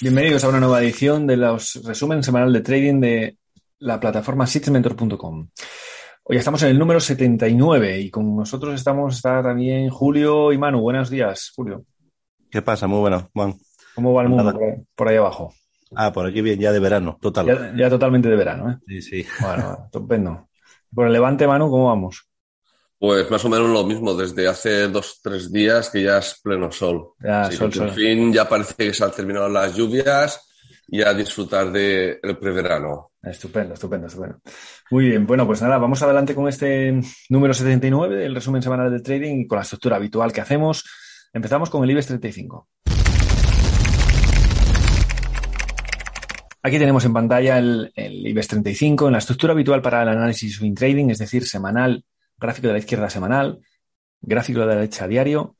Bienvenidos a una nueva edición de los resumen semanal de trading de la plataforma sitmentor.com. Hoy estamos en el número 79 y con nosotros estamos está también Julio y Manu. Buenos días, Julio. ¿Qué pasa? Muy bueno, Juan. ¿Cómo va el mundo por ahí, por ahí abajo? Ah, por aquí bien, ya de verano, total. Ya, ya totalmente de verano, ¿eh? Sí, sí. Bueno, estupendo. Por el Levante, Manu, ¿cómo vamos? Pues más o menos lo mismo, desde hace dos, tres días que ya es pleno sol. Ya, Así sol, que por sol. fin ya parece que se han terminado las lluvias y a disfrutar del preverano. Estupendo, estupendo, estupendo. Muy bien, bueno, pues nada, vamos adelante con este número 79 del resumen semanal de trading y con la estructura habitual que hacemos. Empezamos con el IBEX 35. Aquí tenemos en pantalla el, el IBEX 35 en la estructura habitual para el análisis swing trading, es decir, semanal, gráfico de la izquierda semanal, gráfico de la derecha diario.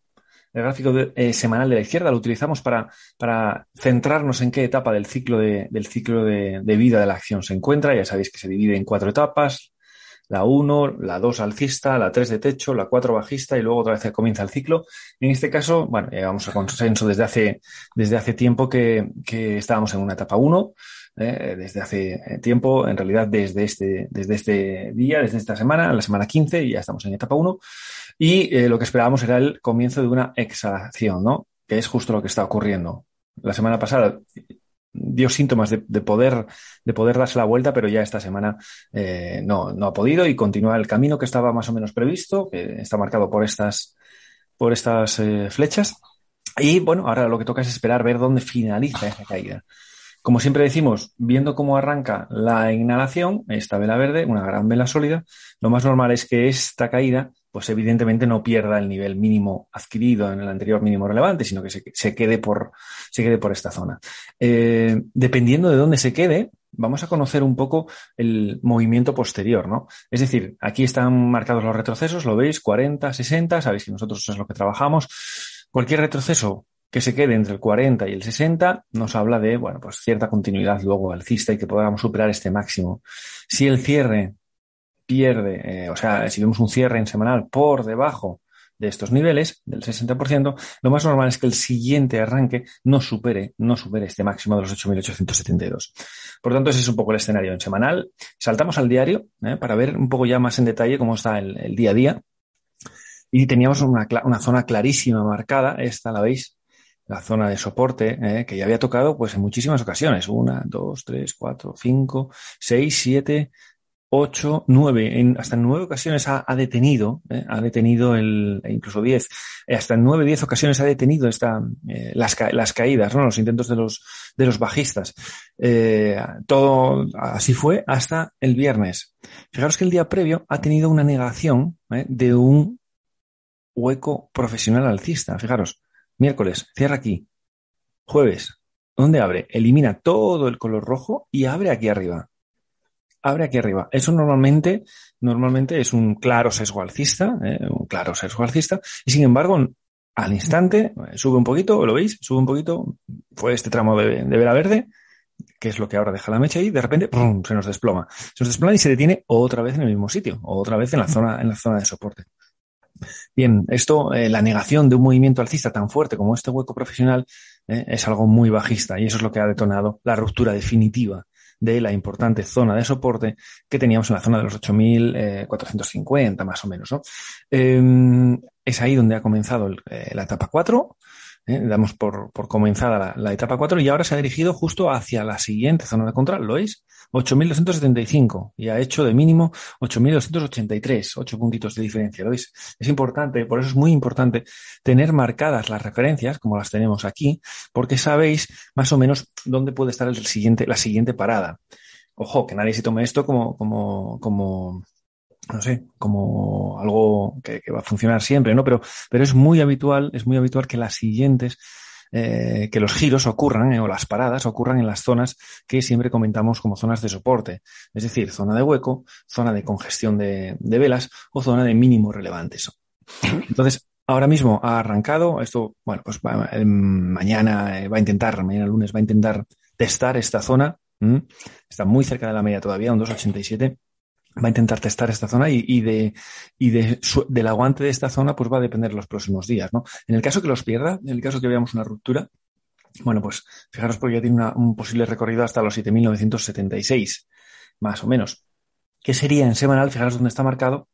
El gráfico de- eh, semanal de la izquierda lo utilizamos para, para centrarnos en qué etapa del ciclo, de, del ciclo de, vida de la acción se encuentra. Ya sabéis que se divide en cuatro etapas. La 1, la 2 alcista, la 3 de techo, la 4 bajista y luego otra vez comienza el ciclo. En este caso, bueno, llegamos a consenso desde hace, desde hace tiempo que, que estábamos en una etapa 1, eh, desde hace eh, tiempo, en realidad desde este, desde este día, desde esta semana, la semana 15, y ya estamos en etapa 1. Y eh, lo que esperábamos era el comienzo de una exhalación, ¿no? Que es justo lo que está ocurriendo. La semana pasada dio síntomas de, de poder, de poder darse la vuelta, pero ya esta semana eh, no, no ha podido y continúa el camino que estaba más o menos previsto, que está marcado por estas, por estas eh, flechas. Y bueno, ahora lo que toca es esperar ver dónde finaliza esa caída. Como siempre decimos, viendo cómo arranca la inhalación, esta vela verde, una gran vela sólida, lo más normal es que esta caída, pues evidentemente no pierda el nivel mínimo adquirido en el anterior mínimo relevante, sino que se, quede, por, se quede por esta zona. Eh, dependiendo de dónde se quede, vamos a conocer un poco el movimiento posterior, ¿no? Es decir, aquí están marcados los retrocesos, lo veis, 40, 60, sabéis que nosotros es lo que trabajamos. Cualquier retroceso que se quede entre el 40 y el 60 nos habla de, bueno, pues cierta continuidad luego alcista y que podamos superar este máximo. Si el cierre pierde, eh, o sea, si vemos un cierre en semanal por debajo de estos niveles, del 60%, lo más normal es que el siguiente arranque no supere, no supere este máximo de los 8.872. Por tanto, ese es un poco el escenario en semanal. Saltamos al diario eh, para ver un poco ya más en detalle cómo está el, día a día. Y teníamos una zona clarísima marcada, esta la veis, la zona de soporte, eh, que ya había tocado pues en muchísimas ocasiones. Una, dos, tres, cuatro, cinco, seis, siete, ocho, nueve. En, hasta en nueve ocasiones ha, ha detenido, eh, ha detenido el, e incluso diez, eh, hasta en nueve, diez ocasiones ha detenido esta, eh, las, las caídas, ¿no? Los intentos de los, de los bajistas. Eh, todo así fue hasta el viernes. Fijaros que el día previo ha tenido una negación de un hueco profesional alcista. Fijaros, miércoles, cierra aquí. Jueves, ¿dónde abre? Elimina todo el color rojo y abre aquí arriba. Abre aquí arriba. Eso normalmente, normalmente es un claro sesgo alcista, eh, un claro sesgo alcista, y sin embargo, al instante, eh, sube un poquito, ¿lo veis? Sube un poquito, fue este tramo de, de vela verde, que es lo que ahora deja la mecha y de repente se nos desploma. Se nos desploma y se detiene otra vez en el mismo sitio, otra vez en la zona, en la zona de soporte. Bien, esto, eh, la negación de un movimiento alcista tan fuerte como este hueco profesional eh, es algo muy bajista y eso es lo que ha detonado la ruptura definitiva de la importante zona de soporte que teníamos en la zona de los 8.450 más o menos. ¿no? Eh, es ahí donde ha comenzado eh, la etapa 4. ¿Eh? Damos por, por comenzada la, etapa 4 y ahora se ha dirigido justo hacia la siguiente zona de control. ¿Lo veis? 8.275 y ha hecho de mínimo 8.283, 8 puntitos de diferencia. ¿Lo veis? Es importante, por eso es muy importante tener marcadas las referencias, como las tenemos aquí, porque sabéis más o menos dónde puede estar el siguiente, la siguiente parada. Ojo, que nadie se tome esto como, como, como, no sé, como algo que, va a funcionar siempre, ¿no? Pero, pero es muy habitual, es muy habitual que las siguientes, eh, que los giros ocurran eh, o las paradas ocurran en las zonas que siempre comentamos como zonas de soporte, es decir, zona de hueco, zona de congestión de, de velas o zona de mínimo relevantes. Entonces, ahora mismo ha arrancado, esto, bueno, pues eh, mañana va a intentar, mañana lunes va a intentar testar esta zona, está muy cerca de la media todavía, un 287 va a intentar testar esta zona y, y de, y de del aguante de esta zona pues va a depender los próximos días, ¿no? En el caso que los pierda, en el caso que veamos una ruptura, bueno, pues fijaros porque ya tiene un posible recorrido hasta los 7.976, más o menos. ¿Qué sería en semanal? Fijaros dónde está marcado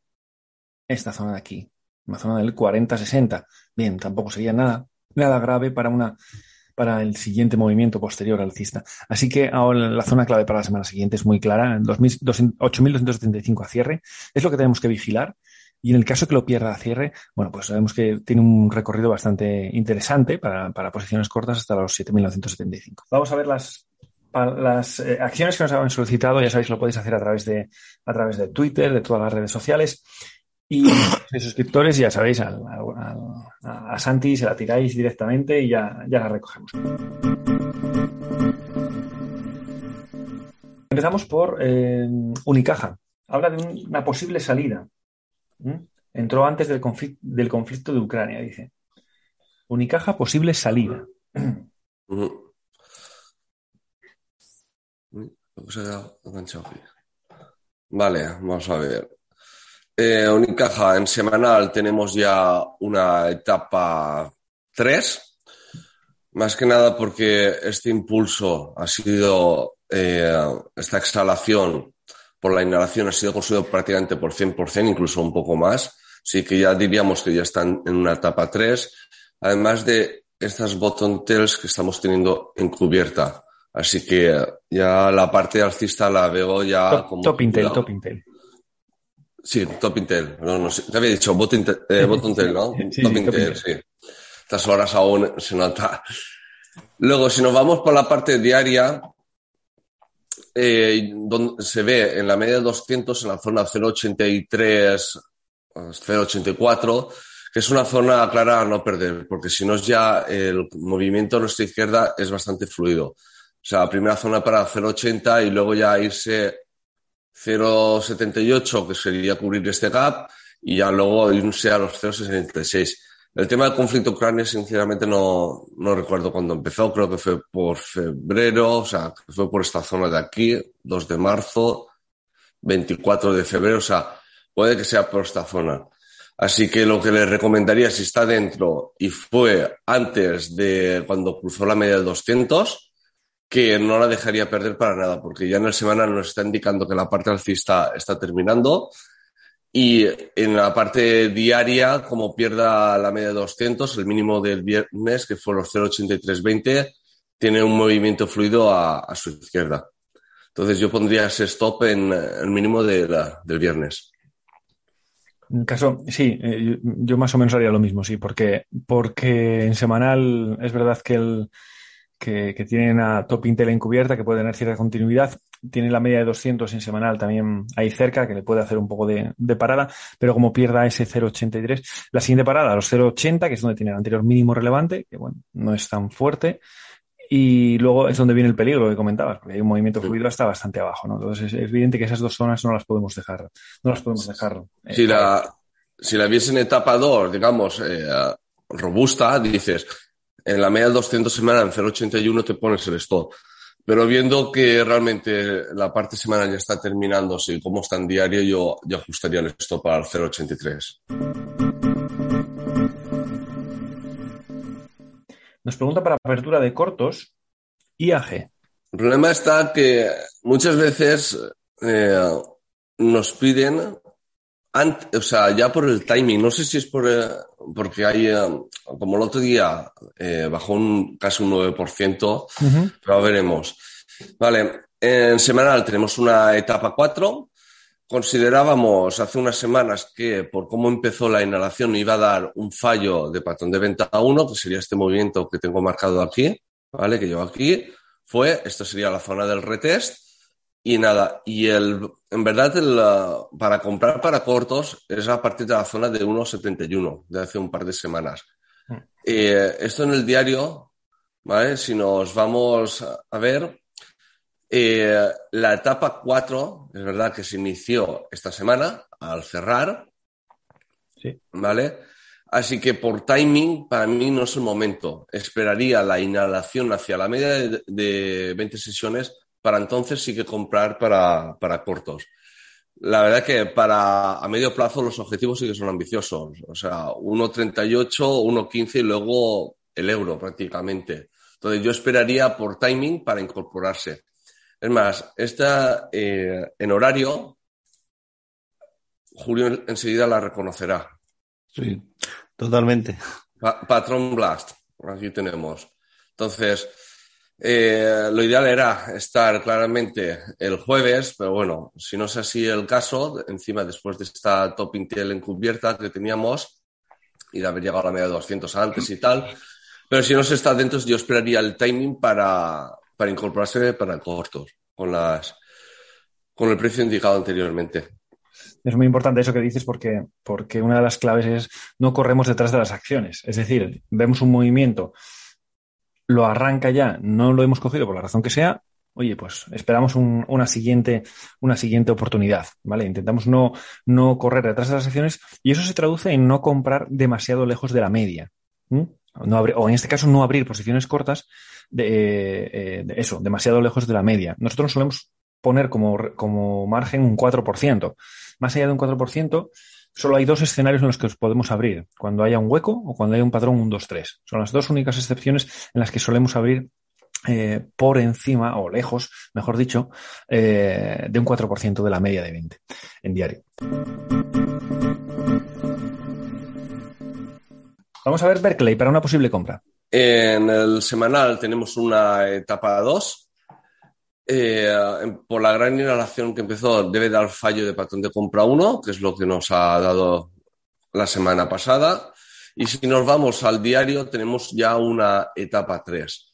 esta zona de aquí, una zona del 40-60. Bien, tampoco sería nada, nada grave para una para el siguiente movimiento posterior alcista. Así que ahora la zona clave para la semana siguiente es muy clara, 8.275 a cierre. Es lo que tenemos que vigilar. Y en el caso que lo pierda a cierre, bueno, pues sabemos que tiene un recorrido bastante interesante para, para posiciones cortas hasta los 7.975. Vamos a ver las, las eh, acciones que nos han solicitado. Ya sabéis, lo podéis hacer a través de, a través de Twitter, de todas las redes sociales. Y de suscriptores, ya sabéis, a, Santi se la tiráis directamente y ya, ya la recogemos. Empezamos por eh, Unicaja. Habla de un, una posible salida. ¿Mm? Entró antes del conflicto, del conflicto, de Ucrania, dice. Unicaja, posible salida. Vale, vamos a ver. Eh, Unicaja, en semanal tenemos ya una etapa 3, más que nada porque este impulso ha sido, eh, esta exhalación por la inhalación ha sido construido prácticamente por 100%, incluso un poco más, así que ya diríamos que ya están en una etapa 3, además de estas bottom tails que estamos teniendo encubierta. Así que ya la parte alcista la veo ya top, como... Top Intel, top Intel. Sí, Top Intel. No, no sé. Te había dicho Bot Intel, eh, Bot Intel ¿no? Sí, top, sí, Intel, top Intel, sí. Estas horas aún se nota. Luego, si nos vamos por la parte diaria, eh, donde se ve en la media de 200, en la zona 083, 084, que es una zona clara a no perder, porque si no es ya el movimiento a nuestra izquierda es bastante fluido. O sea, primera zona para 080 y luego ya irse 0,78, que sería cubrir este gap, y ya luego irse a los 0,66. El tema del conflicto ucranio, sinceramente, no, no recuerdo cuándo empezó, creo que fue por febrero, o sea, fue por esta zona de aquí, 2 de marzo, 24 de febrero, o sea, puede que sea por esta zona. Así que lo que le recomendaría, si está dentro y fue antes de cuando cruzó la media de 200, que no la dejaría perder para nada, porque ya en el semana nos está indicando que la parte alcista está terminando y en la parte diaria, como pierda la media de 200, el mínimo del viernes, que fue los 0,8320, tiene un movimiento fluido a, su izquierda. Entonces yo pondría ese stop en el mínimo de la, del viernes. Caso, sí, eh, yo más o menos haría lo mismo, sí, porque, porque en semanal es verdad que el, que, que, tienen a Top Intel encubierta, que puede tener cierta continuidad. Tiene la media de 200 en semanal también ahí cerca, que le puede hacer un poco de, de parada, pero como pierda ese 0,83, la siguiente parada, los 0,80, que es donde tiene el anterior mínimo relevante, que bueno, no es tan fuerte. Y luego es donde viene el peligro que comentabas, porque hay un movimiento fluido hasta bastante abajo, ¿no? Entonces es, evidente que esas dos zonas no las podemos dejar, no las podemos dejar. Eh, si la, si la viese en etapa 2, digamos, eh, robusta, dices, en la media de 200 semanas en 0,81 te pones el stop. Pero viendo que realmente la parte semanal ya está terminándose y cómo está en diario, yo, yo ajustaría el stop al 0,83. Nos pregunta para apertura de cortos, IAG. El problema está que muchas veces eh, nos piden o sea, ya por el timing, no sé si es por, eh, porque hay, eh, como el otro día, eh, bajó un, casi un 9%, uh -huh. pero veremos. Vale, en semanal tenemos una etapa 4. Considerábamos hace unas semanas que por cómo empezó la inhalación iba a dar un fallo de patrón de venta 1, que sería este movimiento que tengo marcado aquí, ¿vale? Que llevo aquí. Fue, esto sería la zona del retest Y nada, y el, en verdad el, para comprar para cortos es a partir de la zona de 1,71 de hace un par de semanas. Mm. Eh, esto en el diario, ¿vale? Si nos vamos a ver, eh, la etapa 4, es verdad que se inició esta semana al cerrar, Sí. ¿vale? Así que por timing, para mí no es el momento. Esperaría la inhalación hacia la media de, de 20 sesiones para entonces sí que comprar para, para cortos. La verdad que para a medio plazo los objetivos sí que son ambiciosos. O sea, 1.38, 1.15 y luego el euro prácticamente. Entonces yo esperaría por timing para incorporarse. Es más, esta eh, en horario, Julio enseguida la reconocerá. Sí, totalmente. Pa Patrón Blast, aquí tenemos. Entonces, eh, lo ideal era estar claramente el jueves, pero bueno, si no es así el caso, encima después de esta top Intel encubierta que teníamos y de haber llegado a la media de 200 antes y tal, pero si no se está dentro, yo esperaría el timing para, para incorporarse para cortos, con, las, con el precio indicado anteriormente. Es muy importante eso que dices porque, porque una de las claves es no corremos detrás de las acciones. Es decir, vemos un movimiento, lo arranca ya, no lo hemos cogido por la razón que sea, oye, pues esperamos un, una, siguiente, una siguiente oportunidad, ¿vale? Intentamos no, no correr detrás de las acciones y eso se traduce en no comprar demasiado lejos de la media. No o en este caso, no abrir posiciones cortas de, eh, de, eso, demasiado lejos de la media. Nosotros solemos poner como, como margen un 4%. Más allá de un 4%, solo hay dos escenarios en los que os podemos abrir, cuando haya un hueco o cuando haya un patrón un 2-3. Son las dos únicas excepciones en las que solemos abrir eh, por encima o lejos, mejor dicho, eh, de un 4% de la media de 20 en diario. Vamos a ver Berkeley para una posible compra. En el semanal tenemos una etapa 2. Eh, por la gran inhalación que empezó, debe dar fallo de patrón de compra 1, que es lo que nos ha dado la semana pasada. Y si nos vamos al diario, tenemos ya una etapa 3.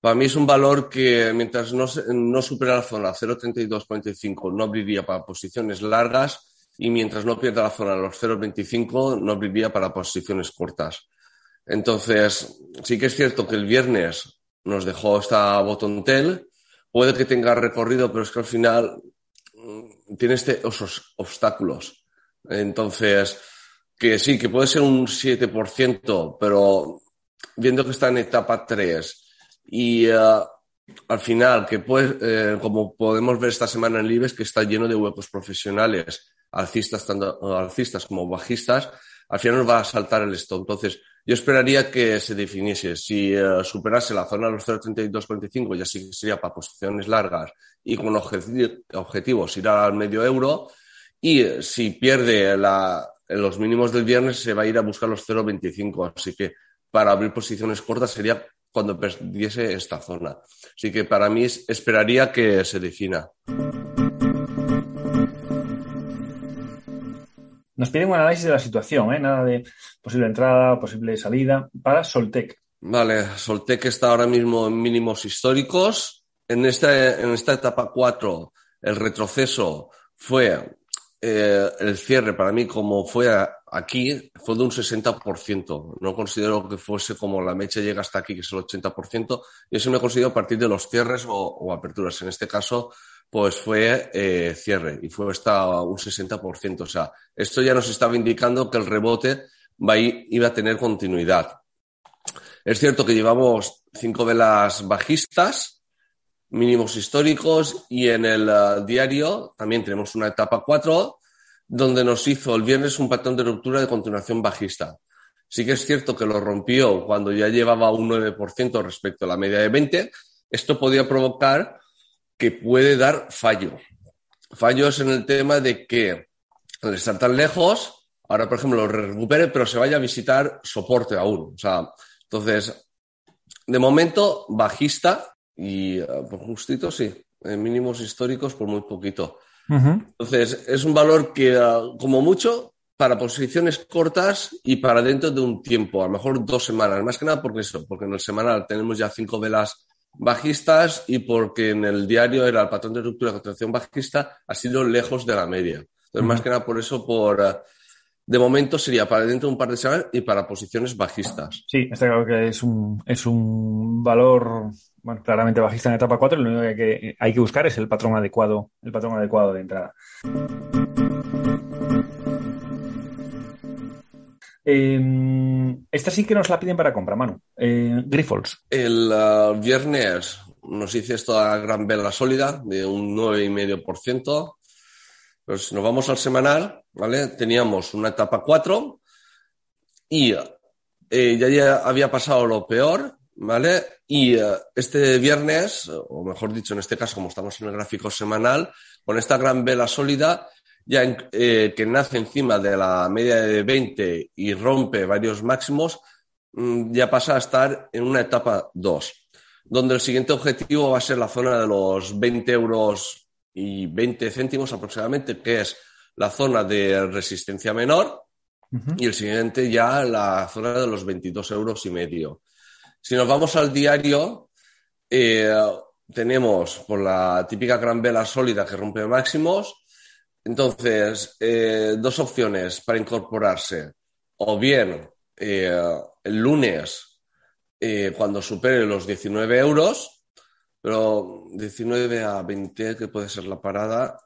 Para mí es un valor que mientras no, no supera la zona 0.3245 no abriría para posiciones largas y mientras no pierda la zona los 0.25 no abriría para posiciones cortas. Entonces, sí que es cierto que el viernes nos dejó esta botontel, puede que tenga recorrido, pero es que al final mmm, tiene este, esos obstáculos. Entonces, que sí, que puede ser un 7%, pero viendo que está en etapa 3 y uh, al final, que puede, eh, como podemos ver esta semana en Libes, que está lleno de huecos profesionales, alcistas, tanto alcistas como bajistas, al final nos va a saltar el stop. Entonces, yo esperaría que se definiese. Si uh, superase la zona de los 0,3245, ya sí sería para posiciones largas y con objeti objetivos ir al medio euro. Y uh, si pierde la, los mínimos del viernes, se va a ir a buscar los 0,25. Así que para abrir posiciones cortas sería cuando perdiese esta zona. Así que para mí esperaría que se defina. Nos piden un análisis de la situación, ¿eh? nada de posible entrada, posible salida, para Soltec. Vale, Soltec está ahora mismo en mínimos históricos. En esta, etapa 4, el retroceso fue eh, el cierre para mí como fue aquí, fue de un 60%. No considero que fuese como la mecha llega hasta aquí, que es el 80%. Y eso me considero a partir de los cierres o aperturas. En este caso, pues fue eh, cierre y fue hasta un 60%. O sea, esto ya nos estaba indicando que el rebote va iba a tener continuidad. Es cierto que llevamos cinco velas bajistas, mínimos históricos, y en el uh, diario también tenemos una etapa 4, donde nos hizo el viernes un patrón de ruptura de continuación bajista. Sí que es cierto que lo rompió cuando ya llevaba un 9% respecto a la media de 20. Esto podía provocar que puede dar fallo. Fallos en el tema de que al estar tan lejos, ahora por ejemplo lo recupere, pero se vaya a visitar soporte aún. O sea, entonces, de momento, bajista y uh, por justito, sí, en mínimos históricos por muy poquito. Uh -huh. Entonces, es un valor que, uh, como mucho, para posiciones cortas y para dentro de un tiempo, a lo mejor dos semanas, más que nada porque eso, porque en el semanal tenemos ya cinco velas bajistas y porque en el diario era el patrón de ruptura de continuación bajista, ha sido lejos de la media. Entonces, más que nada por eso, por eh, de momento sería para dentro de un par de semanas y para posiciones bajistas. Sí, está claro que es un, es un valor bueno, claramente bajista en etapa 4, lo único que hay que buscar es el patrón adecuado, el patrón adecuado de entrada. Em, esta sí que nos la piden para compra, Manu. Eh, Grifols. El uh, viernes nos hice esta gran vela sólida de un 9,5%. Pues nos vamos al semanal, ¿vale? Teníamos una etapa 4 y eh, ya, ya había pasado lo peor, ¿vale? Y uh, este viernes, o mejor dicho, en este caso, como estamos en el gráfico semanal, con esta gran vela sólida, ya eh, que nace encima de la media de 20 y rompe varios máximos, mm, ya pasa a estar en una etapa 2, donde el siguiente objetivo va a ser la zona de los 20 euros y 20 céntimos aproximadamente, que es la zona de resistencia menor, y el siguiente ya la zona de los 22 euros y medio. Si nos vamos al diario, eh, tenemos por la típica gran vela sólida que rompe máximos, entonces, eh, dos opciones para incorporarse. O bien eh, el lunes, eh, cuando supere los 19 euros, pero 19 a 20, que puede ser la parada,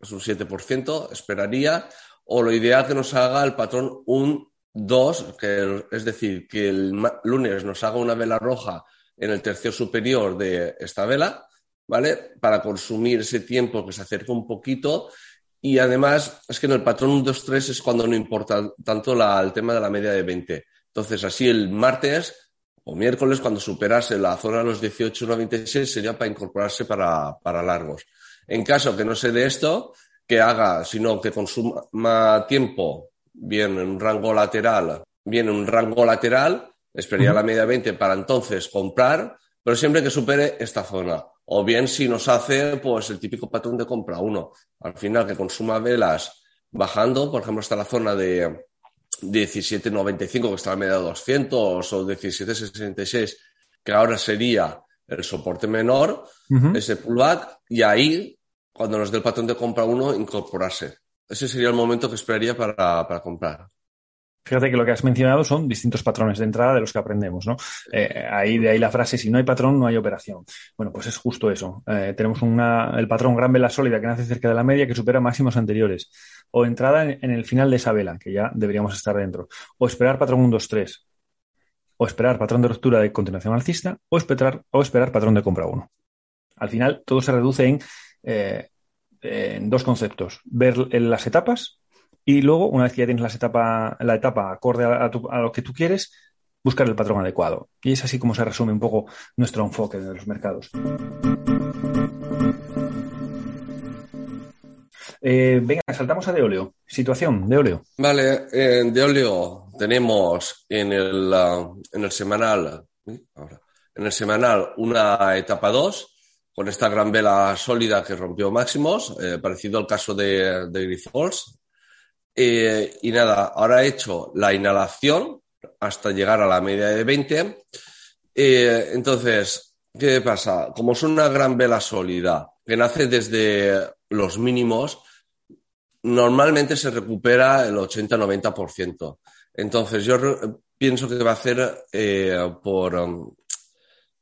es un 7%, esperaría. O lo ideal que nos haga el patrón un 2, que, es decir, que el lunes nos haga una vela roja en el tercio superior de esta vela ¿vale? Para consumir ese tiempo que se acerca un poquito. Y además, es que en el patrón 1-2-3 es cuando no importa tanto el tema de la media de 20. Entonces, así el martes o miércoles, cuando superase la zona de los 18-96, sería para incorporarse para, para largos. En caso que no se dé esto, que haga, sino que consuma tiempo, bien en un rango lateral, bien en un rango lateral, esperaría la media 20 para entonces comprar, pero siempre que supere esta zona o bien si nos hace pues el típico patrón de compra uno. Al final que consuma velas bajando, por ejemplo, está la zona de 17.95 que está la media de 200 o 17.66 que ahora sería el soporte menor, ese pullback, y ahí, cuando nos dé el patrón de compra uno, incorporarse. Ese sería el momento que esperaría para, para comprar. Fíjate que lo que has mencionado son distintos patrones de entrada de los que aprendemos, ¿no? Eh, ahí de ahí la frase, si no hay patrón, no hay operación. Bueno, pues es justo eso. Eh, tenemos una, el patrón gran vela sólida que nace cerca de la media que supera máximos anteriores. O entrada en, el final de esa vela, que ya deberíamos estar dentro. O esperar patrón 1, 2, 3. O esperar patrón de ruptura de continuación alcista. O esperar, o esperar patrón de compra 1. Al final, todo se reduce en, eh, en dos conceptos. Ver las etapas y luego, una vez que ya tienes la etapa, la etapa acorde a, lo que tú quieres, buscar el patrón adecuado. Y es así como se resume un poco nuestro enfoque de los mercados. Eh, venga, saltamos a Deoleo. Situación, Deoleo. Vale, en Deoleo tenemos en el, en el semanal, en el semanal una etapa 2 con esta gran vela sólida que rompió máximos, eh, parecido al caso de, de Grifols, eh, y nada, ahora he hecho la inhalación hasta llegar a la media de 20. Eh, entonces, ¿qué pasa? Como es una gran vela sólida que nace desde los mínimos, normalmente se recupera el 80-90%. Entonces, yo pienso que va a hacer eh, por um,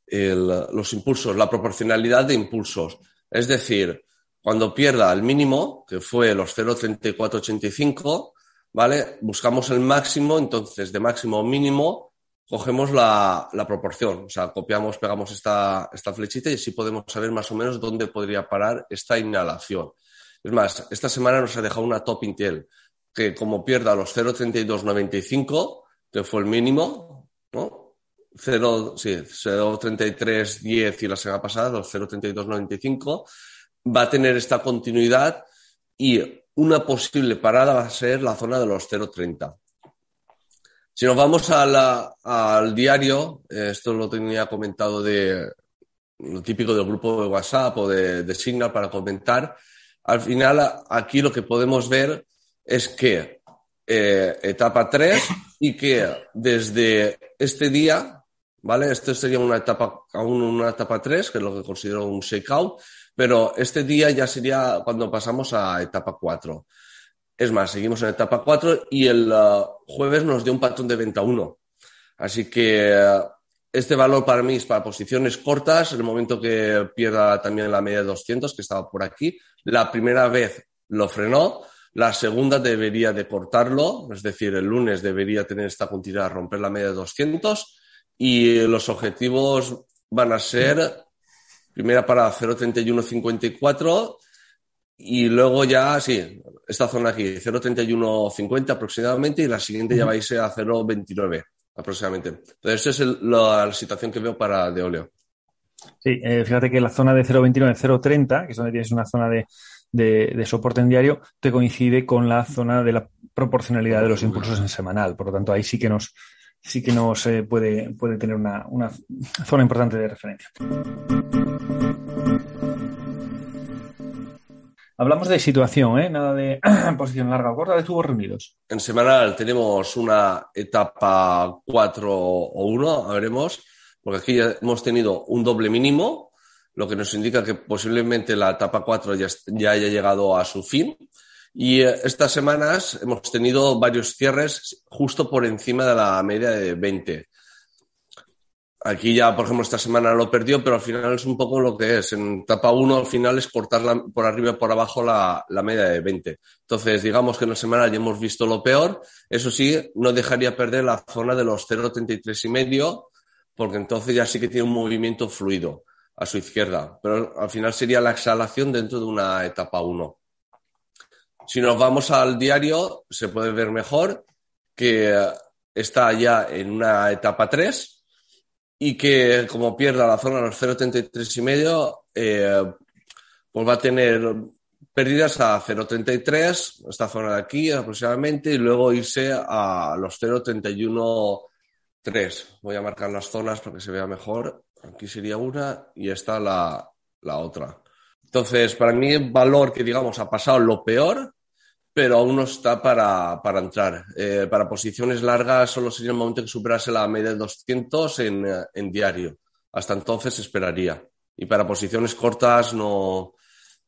los impulsos, la proporcionalidad de impulsos. Es decir, cuando pierda el mínimo, que fue los 0,3485, ¿vale? Buscamos el máximo, entonces de máximo a mínimo cogemos la, la, proporción, o sea, copiamos, pegamos esta, esta flechita y así podemos saber más o menos dónde podría parar esta inhalación. Es más, esta semana nos ha dejado una top Intel, que como pierda los 0,3295, que fue el mínimo, ¿no? 0, sí, 0,3310 y la semana pasada los 0,3295, va a tener esta continuidad y una posible parada va a ser la zona de los 0,30. Si nos vamos al diario, esto lo tenía comentado de lo típico del grupo de WhatsApp o de, Signal para comentar, al final aquí lo que podemos ver es que eh, etapa 3 y que desde este día, ¿vale? Esto sería una etapa, aún una etapa 3, que es lo que considero un shakeout, pero este día ya sería cuando pasamos a etapa 4. Es más, seguimos en etapa 4 y el uh, jueves nos dio un patrón de venta 1. Así que uh, este valor para mí es para posiciones cortas, en el momento que pierda también la media de 200, que estaba por aquí. La primera vez lo frenó, la segunda debería de cortarlo, es decir, el lunes debería tener esta continuidad, romper la media de 200 y los objetivos van a ser primera para 0.3154 y luego ya, sí, esta zona aquí, 0.3150 aproximadamente y la siguiente ya va a irse a 0.29 aproximadamente. Entonces, esa es la situación que veo para de óleo. Sí, eh, fíjate que la zona de 0.29, 0.30, que es donde tienes una zona de, de, soporte en diario, te coincide con la zona de la proporcionalidad de los impulsos en semanal. Por lo tanto, ahí sí que nos, sí que nos eh, puede, puede tener una, una zona importante de referencia. Hablamos de situación, ¿eh? nada de posición larga o corta de tubos reunidos. En semanal tenemos una etapa 4 o 1, veremos, porque aquí ya hemos tenido un doble mínimo, lo que nos indica que posiblemente la etapa 4 ya, ya haya llegado a su fin. Y eh, estas semanas hemos tenido varios cierres justo por encima de la media de 20. Aquí ya, por ejemplo, esta semana lo perdió, pero al final es un poco lo que es. En etapa 1 al final es cortar por arriba y por abajo la, la, media de 20. Entonces, digamos que en la semana ya hemos visto lo peor. Eso sí, no dejaría perder la zona de los 0,33 y medio, porque entonces ya sí que tiene un movimiento fluido a su izquierda. Pero al final sería la exhalación dentro de una etapa 1. Si nos vamos al diario, se puede ver mejor que está ya en una etapa 3 y que como pierda la zona de los 0,33 y medio, eh, pues va a tener pérdidas a 0,33, esta zona de aquí aproximadamente, y luego irse a los 0,31,3. Voy a marcar las zonas para que se vea mejor. Aquí sería una y esta la, la otra. Entonces, para mí, el valor que, digamos, ha pasado lo peor pero aún no está para, para entrar. Eh, para posiciones largas solo sería el momento que superase la media de 200 en, en, diario. Hasta entonces esperaría. Y para posiciones cortas, no,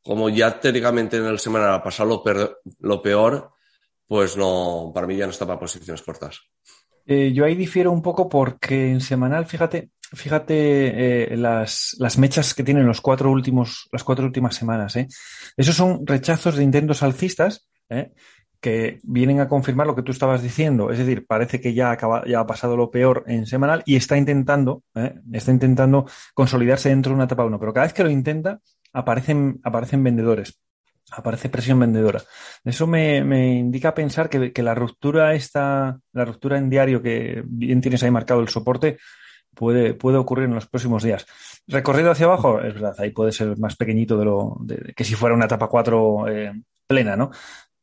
como ya técnicamente en el semanal ha pasado lo peor, pues no, para mí ya no está para posiciones cortas. Eh, yo ahí difiero un poco porque en semanal, fíjate, fíjate eh, las, las, mechas que tienen los cuatro últimos, las cuatro últimas semanas. ¿eh? Esos son rechazos de intentos alcistas ¿eh? que vienen a confirmar lo que tú estabas diciendo. Es decir, parece que ya, ha pasado lo peor en semanal y está intentando, ¿eh? está intentando consolidarse dentro de una etapa 1. Pero cada vez que lo intenta, aparecen, aparecen vendedores. Aparece presión vendedora. Eso me, me indica pensar que, que, la ruptura esta, la ruptura en diario que bien tienes ahí marcado el soporte, puede, puede ocurrir en los próximos días. Recorrido hacia abajo, es verdad, ahí puede ser más pequeñito de lo de, que si fuera una etapa 4 eh, plena, ¿no?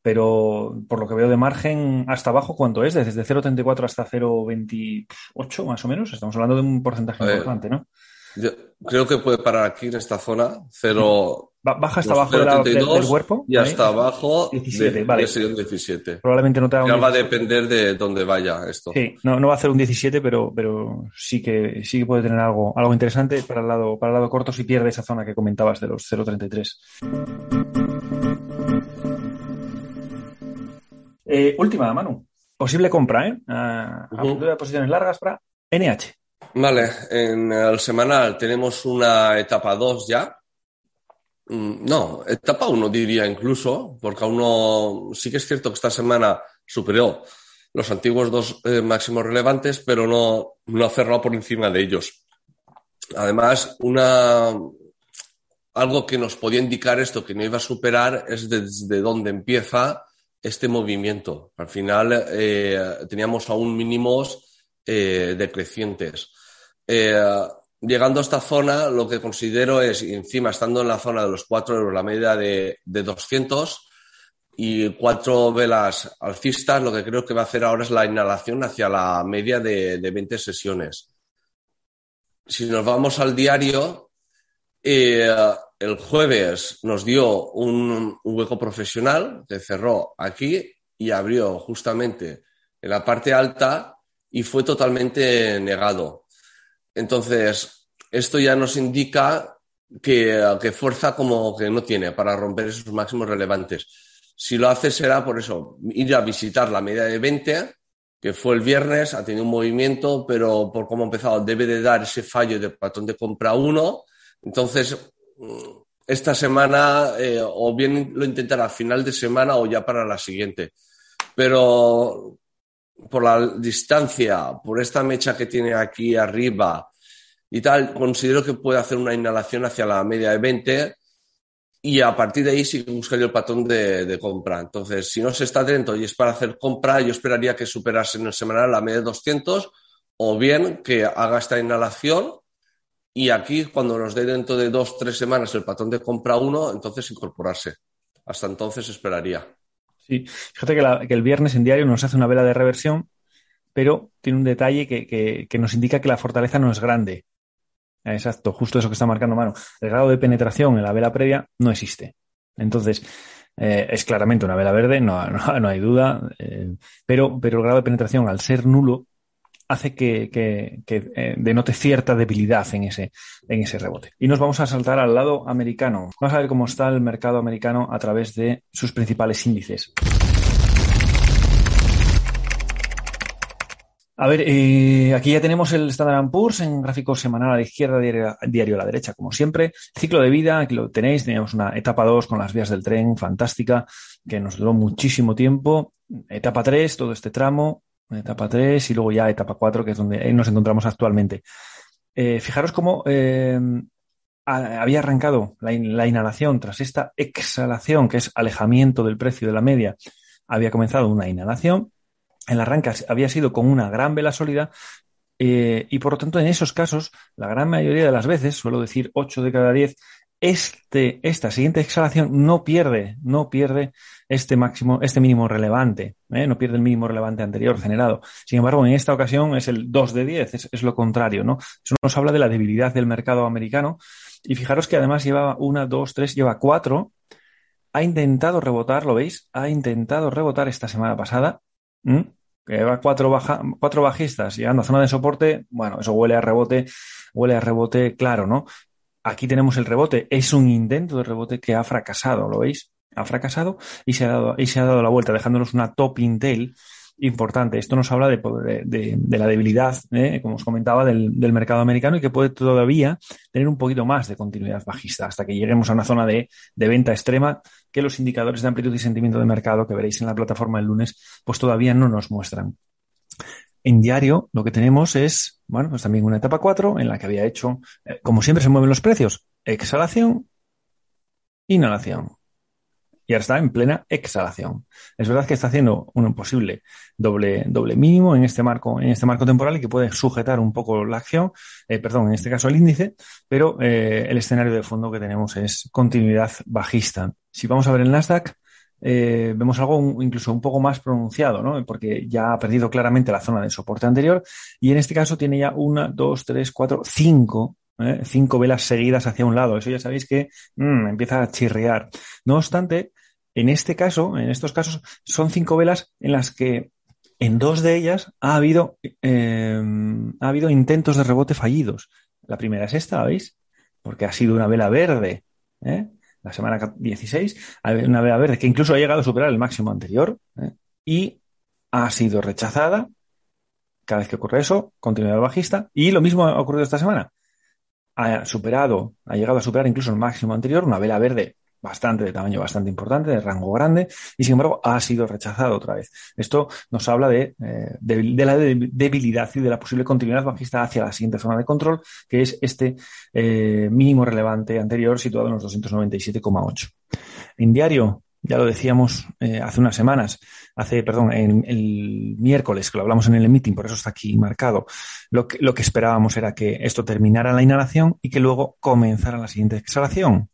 Pero por lo que veo de margen hasta abajo, ¿cuánto es? Desde 0,34 hasta 0,28 más o menos. Estamos hablando de un porcentaje importante, ¿no? Yo creo que puede parar aquí en esta zona, 0. Baja hasta abajo de la, del, del, cuerpo. Y hasta abajo 17, de, vale. sería un 17. Probablemente no te haga ya va a depender de dónde vaya esto. Sí, no, no va a hacer un 17, pero, pero sí que sí que puede tener algo, algo interesante para el lado, para el lado corto si pierde esa zona que comentabas de los 0,33. Eh, última, Manu. Posible compra, ¿eh? A, a punto de posiciones largas para NH. Vale, en el semanal tenemos una etapa 2 ya. Mm, no, etapa 1 diría incluso, porque aún no. Sí que es cierto que esta semana superó los antiguos dos eh, máximos relevantes, pero no, no ha cerrado por encima de ellos. Además, una, algo que nos podía indicar esto que no iba a superar es desde dónde empieza este movimiento. Al final eh, teníamos aún mínimos eh, decrecientes. Eh, llegando a esta zona, lo que considero es, encima estando en la zona de los 4 euros, la media de, de 200 y cuatro velas alcistas, lo que creo que va a hacer ahora es la inhalación hacia la media de, de 20 sesiones. Si nos vamos al diario, eh, el jueves nos dio un, hueco profesional que cerró aquí y abrió justamente en la parte alta y fue totalmente negado. Entonces, esto ya nos indica que, que fuerza como que no tiene para romper esos máximos relevantes. Si lo hace será por eso, ir a visitar la media de 20, que fue el viernes, ha tenido un movimiento, pero por cómo ha empezado debe de dar ese fallo de patrón de compra 1. Entonces, esta semana eh, o bien lo intentará a final de semana o ya para la siguiente. Pero por la distancia, por esta mecha que tiene aquí arriba y tal, considero que puede hacer una inhalación hacia la media de 20 y a partir de ahí sí que buscaría el patrón de, compra. Entonces, si no se está atento y es para hacer compra, yo esperaría que superase en el semanal la media de 200 o bien que haga esta inhalación y aquí, cuando nos dé dentro de dos, tres semanas el patrón de compra uno, entonces incorporarse. Hasta entonces esperaría. Sí, fíjate que, el viernes en diario nos hace una vela de reversión, pero tiene un detalle que, nos indica que la fortaleza no es grande. Exacto, justo eso que está marcando mano. El grado de penetración en la vela previa no existe. Entonces, eh, es claramente una vela verde, no, no, hay duda, eh, pero, pero el grado de penetración, al ser nulo, hace que, eh, denote cierta debilidad en ese, en ese rebote. Y nos vamos a saltar al lado americano. Vamos a ver cómo está el mercado americano a través de sus principales índices. A ver, eh, aquí ya tenemos el Standard Poor's en gráfico semanal a la izquierda, diario, a la derecha, como siempre. Ciclo de vida, aquí lo tenéis, teníamos una etapa 2 con las vías del tren, fantástica, que nos duró muchísimo tiempo. Etapa 3, todo este tramo, etapa 3 y luego ya etapa 4, que es donde nos encontramos actualmente. Eh, fijaros cómo eh, había arrancado la, inhalación tras esta exhalación, que es alejamiento del precio de la media, había comenzado una inhalación. El arranque había sido con una gran vela sólida eh, y por lo tanto en esos casos, la gran mayoría de las veces, suelo decir 8 de cada 10, este, esta siguiente exhalación no pierde, no pierde este máximo, este mínimo relevante, ¿eh? no pierde el mínimo relevante anterior generado. Sin embargo, en esta ocasión es el 2 de 10, es, lo contrario, ¿no? Eso nos habla de la debilidad del mercado americano. Y fijaros que además lleva una, dos, tres, lleva cuatro. Ha intentado rebotar, ¿lo veis? Ha intentado rebotar esta semana pasada. Que lleva cuatro, baja, cuatro bajistas llegando a zona de soporte. Bueno, eso huele a rebote, huele a rebote claro, ¿no? Aquí tenemos el rebote. Es un intento de rebote que ha fracasado, ¿lo veis? Ha fracasado y se ha dado, y se ha dado la vuelta, dejándonos una top intel importante. Esto nos habla de, de, la debilidad, ¿eh? como os comentaba, del, del, mercado americano y que puede todavía tener un poquito más de continuidad bajista hasta que lleguemos a una zona de, venta extrema que los indicadores de amplitud y sentimiento de mercado que veréis en la plataforma el lunes, pues todavía no nos muestran. En diario lo que tenemos es, bueno, pues también una etapa 4 en la que había hecho, eh, como siempre se mueven los precios, exhalación, inhalación. Y ahora está en plena exhalación. Es verdad que está haciendo un posible doble, doble mínimo en este marco, en este marco temporal y que puede sujetar un poco la acción, eh, perdón, en este caso el índice, pero eh, el escenario de fondo que tenemos es continuidad bajista. Si vamos a ver el Nasdaq, eh, vemos algo incluso un poco más pronunciado, ¿no? Porque ya ha perdido claramente la zona de soporte anterior y en este caso tiene ya una, dos, tres, cuatro, cinco, ¿eh? cinco velas seguidas hacia un lado. Eso ya sabéis que mm, empieza a chirriar. No obstante, en este caso, en estos casos, son cinco velas en las que en dos de ellas ha habido, eh, ha habido intentos de rebote fallidos. La primera es esta, ¿veis? Porque ha sido una vela verde. ¿eh? La semana 16, una vela verde que incluso ha llegado a superar el máximo anterior ¿eh? y ha sido rechazada. Cada vez que ocurre eso, continuidad bajista. Y lo mismo ha ocurrido esta semana. Ha superado, ha llegado a superar incluso el máximo anterior, una vela verde bastante de tamaño bastante importante, de rango grande, y sin embargo ha sido rechazado otra vez. Esto nos habla de, eh, de, la debilidad y de la posible continuidad bajista hacia la siguiente zona de control, que es este eh, mínimo relevante anterior situado en los 297,8. En diario, ya lo decíamos eh, hace unas semanas, hace, perdón, en el miércoles, que lo hablamos en el meeting, por eso está aquí marcado, lo que, lo que esperábamos era que esto terminara la inhalación y que luego comenzara la siguiente exhalación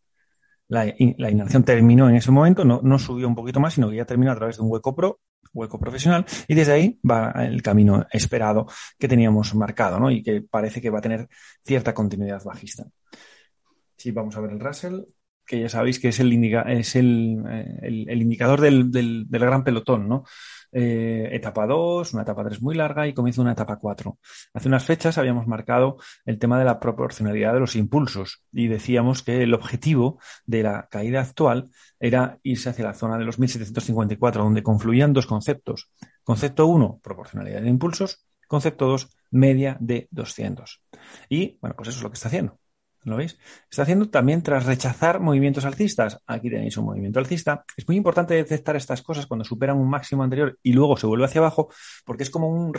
la, inhalación terminó en ese momento, no, no, subió un poquito más, sino que ya terminó a través de un hueco pro, hueco profesional, y desde ahí va el camino esperado que teníamos marcado, ¿no? Y que parece que va a tener cierta continuidad bajista. Si vamos a ver el Russell, que ya sabéis que es el, es el, el, indicador del, del, del, gran pelotón, ¿no? Eh, etapa 2, una etapa 3 muy larga y comienza una etapa 4. Hace unas fechas habíamos marcado el tema de la proporcionalidad de los impulsos y decíamos que el objetivo de la caída actual era irse hacia la zona de los 1754, donde confluían dos conceptos. Concepto 1, proporcionalidad de impulsos. Concepto 2, media de 200. Y, bueno, pues eso es lo que está haciendo. ¿Lo veis? Está haciendo también tras rechazar movimientos alcistas. Aquí tenéis un movimiento alcista. Es muy importante detectar estas cosas cuando superan un máximo anterior y luego se vuelve hacia abajo, porque es como, un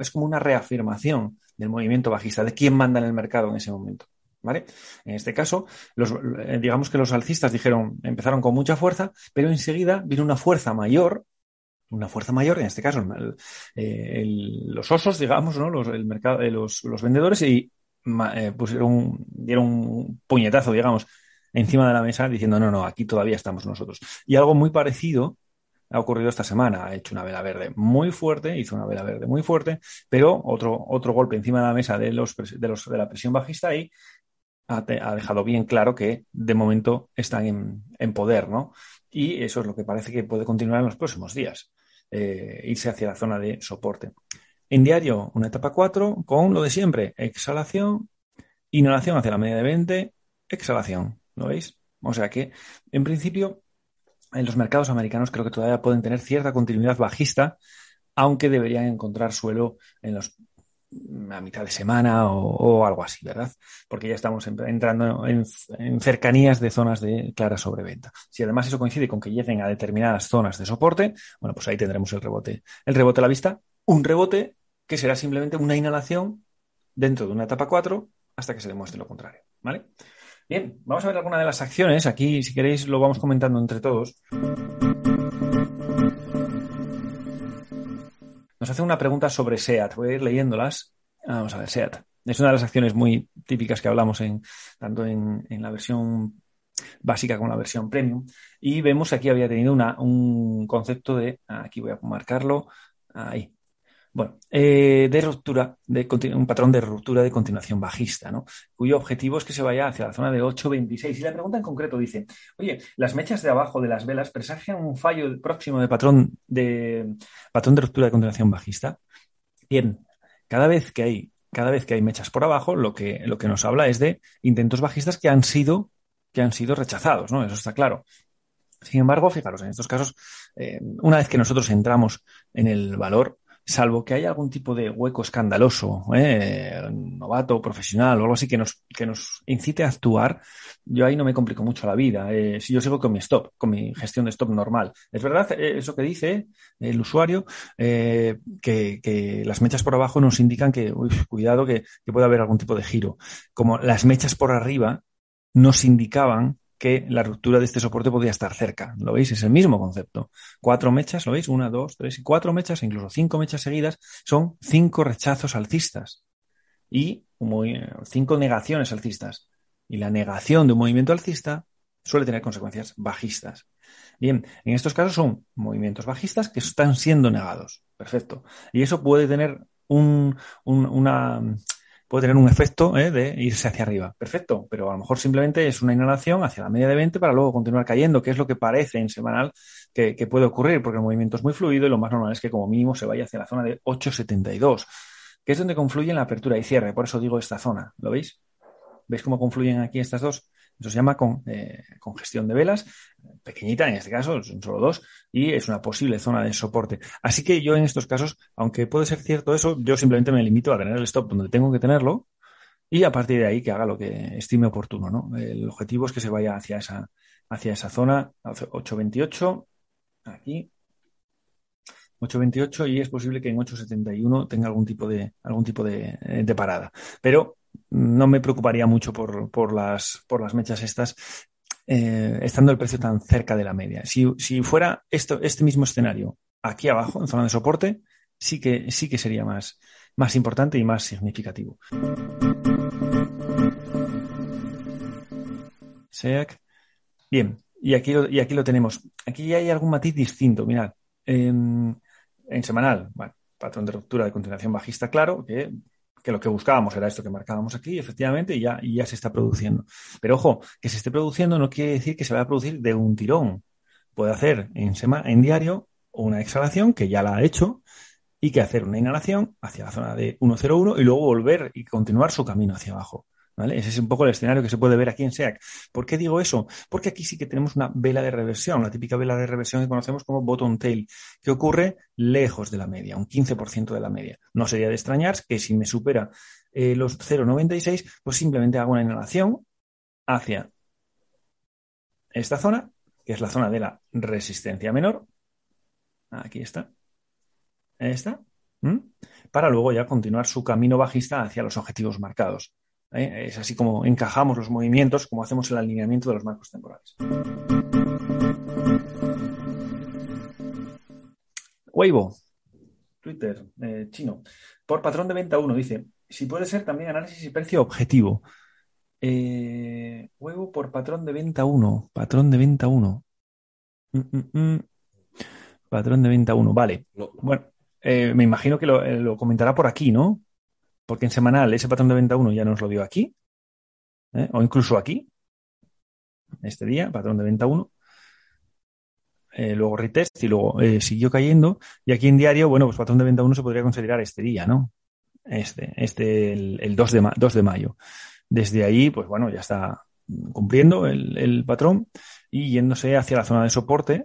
es como una reafirmación del movimiento bajista, de quién manda en el mercado en ese momento. ¿Vale? En este caso, eh, digamos que los alcistas dijeron, empezaron con mucha fuerza, pero enseguida vino una fuerza mayor, una fuerza mayor, en este caso, eh, los osos, digamos, ¿no? los, el mercado, eh, los, los vendedores, y eh, pusieron, dieron un puñetazo, digamos, encima de la mesa diciendo, no, no, aquí todavía estamos nosotros. Y algo muy parecido ha ocurrido esta semana. Ha hecho una vela verde muy fuerte, hizo una vela verde muy fuerte, pero otro, otro golpe encima de la mesa de, los, de, los, de la presión bajista ahí ha, dejado bien claro que de momento están en, en, poder, ¿no? Y eso es lo que parece que puede continuar en los próximos días, eh, irse hacia la zona de soporte. En diario, una etapa 4 con lo de siempre, exhalación, inhalación hacia la media de 20, exhalación, ¿lo veis? O sea que, en principio, en los mercados americanos creo que todavía pueden tener cierta continuidad bajista, aunque deberían encontrar suelo en los a mitad de semana o, algo así, ¿verdad? Porque ya estamos entrando en, cercanías de zonas de clara sobreventa. Si además eso coincide con que lleguen a determinadas zonas de soporte, bueno, pues ahí tendremos el rebote. El rebote a la vista, un rebote que será simplemente una inhalación dentro de una etapa 4 hasta que se demuestre lo contrario. ¿Vale? Bien, vamos a ver alguna de las acciones. Aquí, si queréis, lo vamos comentando entre todos. Nos hace una pregunta sobre SEAT. Voy a ir leyéndolas. Vamos a ver, SEAT. Es una de las acciones muy típicas que hablamos en, tanto en, la versión básica como en la versión premium. Y vemos aquí había tenido una, un concepto de, aquí voy a marcarlo, ahí, bueno, eh, de ruptura, de un patrón de ruptura de continuación bajista, ¿no? Cuyo objetivo es que se vaya hacia la zona de 8.26. Y la pregunta en concreto dice, oye, las mechas de abajo de las velas presagian un fallo próximo de patrón de patrón de ruptura de continuación bajista. Bien, cada vez que hay, cada vez que hay mechas por abajo, lo que, lo que nos habla es de intentos bajistas que han sido, que han sido rechazados, ¿no? Eso está claro. Sin embargo, fijaros, en estos casos, eh, una vez que nosotros entramos en el valor, salvo que haya algún tipo de hueco escandaloso, ¿eh? novato, profesional o algo así que nos, que nos incite a actuar, yo ahí no me complico mucho la vida. Eh, si yo sigo con mi stop, con mi gestión de stop normal. Es verdad eh, eso que dice el usuario, que, que, las mechas por abajo nos indican que, uy, cuidado, que, que puede haber algún tipo de giro. Como las mechas por arriba nos indicaban que la ruptura de este soporte podría estar cerca. ¿Lo veis? Es el mismo concepto. Cuatro mechas, ¿lo veis? Una, dos, tres y cuatro mechas, incluso cinco mechas seguidas, son cinco rechazos alcistas y cinco negaciones alcistas. Y la negación de un movimiento alcista suele tener consecuencias bajistas. Bien, en estos casos son movimientos bajistas que están siendo negados. Perfecto. Y eso puede tener un, una, puede tener un efecto ¿eh? de irse hacia arriba. Perfecto, pero a lo mejor simplemente es una inhalación hacia la media de 20 para luego continuar cayendo, que es lo que parece en semanal que, puede ocurrir, porque el movimiento es muy fluido y lo más normal es que como mínimo se vaya hacia la zona de 8,72, que es donde confluyen la apertura y cierre. Por eso digo esta zona. ¿Lo veis? ¿Veis cómo confluyen aquí estas dos? Eso se llama con, eh, congestión de velas, pequeñita en este caso, son solo dos, y es una posible zona de soporte. Así que yo en estos casos, aunque puede ser cierto eso, yo simplemente me limito a tener el stop donde tengo que tenerlo y a partir de ahí que haga lo que estime oportuno. ¿no? El objetivo es que se vaya hacia esa, hacia esa zona, 828, aquí, 8.28 y es posible que en 8.71 tenga algún tipo de algún tipo de, de parada. Pero no me preocuparía mucho por, por, las, por las mechas estas, eh, estando el precio tan cerca de la media. Si, si fuera esto, este mismo escenario aquí abajo, en zona de soporte, sí que, sí que sería más, más importante y más significativo. SEAC. Bien, y aquí, y aquí lo tenemos. Aquí hay algún matiz distinto. Mirad, en, en semanal, patrón de ruptura de continuación bajista, claro, que que lo que buscábamos era esto que marcábamos aquí, efectivamente, y ya, ya se está produciendo. Pero ojo, que se esté produciendo no quiere decir que se vaya a producir de un tirón. Puede hacer en, en diario una exhalación, que ya la ha hecho, y que hacer una inhalación hacia la zona de 101 y luego volver y continuar su camino hacia abajo. Ese es un poco el escenario que se puede ver aquí en SEAC. ¿Por qué digo eso? Porque aquí sí que tenemos una vela de reversión, la típica vela de reversión que conocemos como bottom tail, que ocurre lejos de la media, un 15% de la media. No sería de extrañar que si me supera eh, los 0,96, pues simplemente hago una inhalación hacia esta zona, que es la zona de la resistencia menor. Aquí está. Esta. Para luego ya continuar su camino bajista hacia los objetivos marcados. ¿Eh? Es así como encajamos los movimientos, como hacemos el alineamiento de los marcos temporales. Weibo, Twitter, eh, chino. Por patrón de venta 1, dice, si puede ser también análisis y precio objetivo. Eh, huevo por patrón de venta 1. Patrón de venta 1. Mm, mm, mm. Patrón de venta 1. Vale. Bueno, me imagino que lo, lo, comentará por aquí, ¿no? Porque en semanal ese patrón de venta 1 ya nos lo dio aquí, ¿eh? o incluso aquí, este día, patrón de venta 1. Eh, luego retest y luego eh, siguió cayendo. Y aquí en diario, bueno, pues patrón de venta 1 se podría considerar este día, ¿no? Este, este, el, 2, de 2 de mayo. Desde ahí, pues bueno, ya está cumpliendo el, el patrón y yéndose hacia la zona de soporte,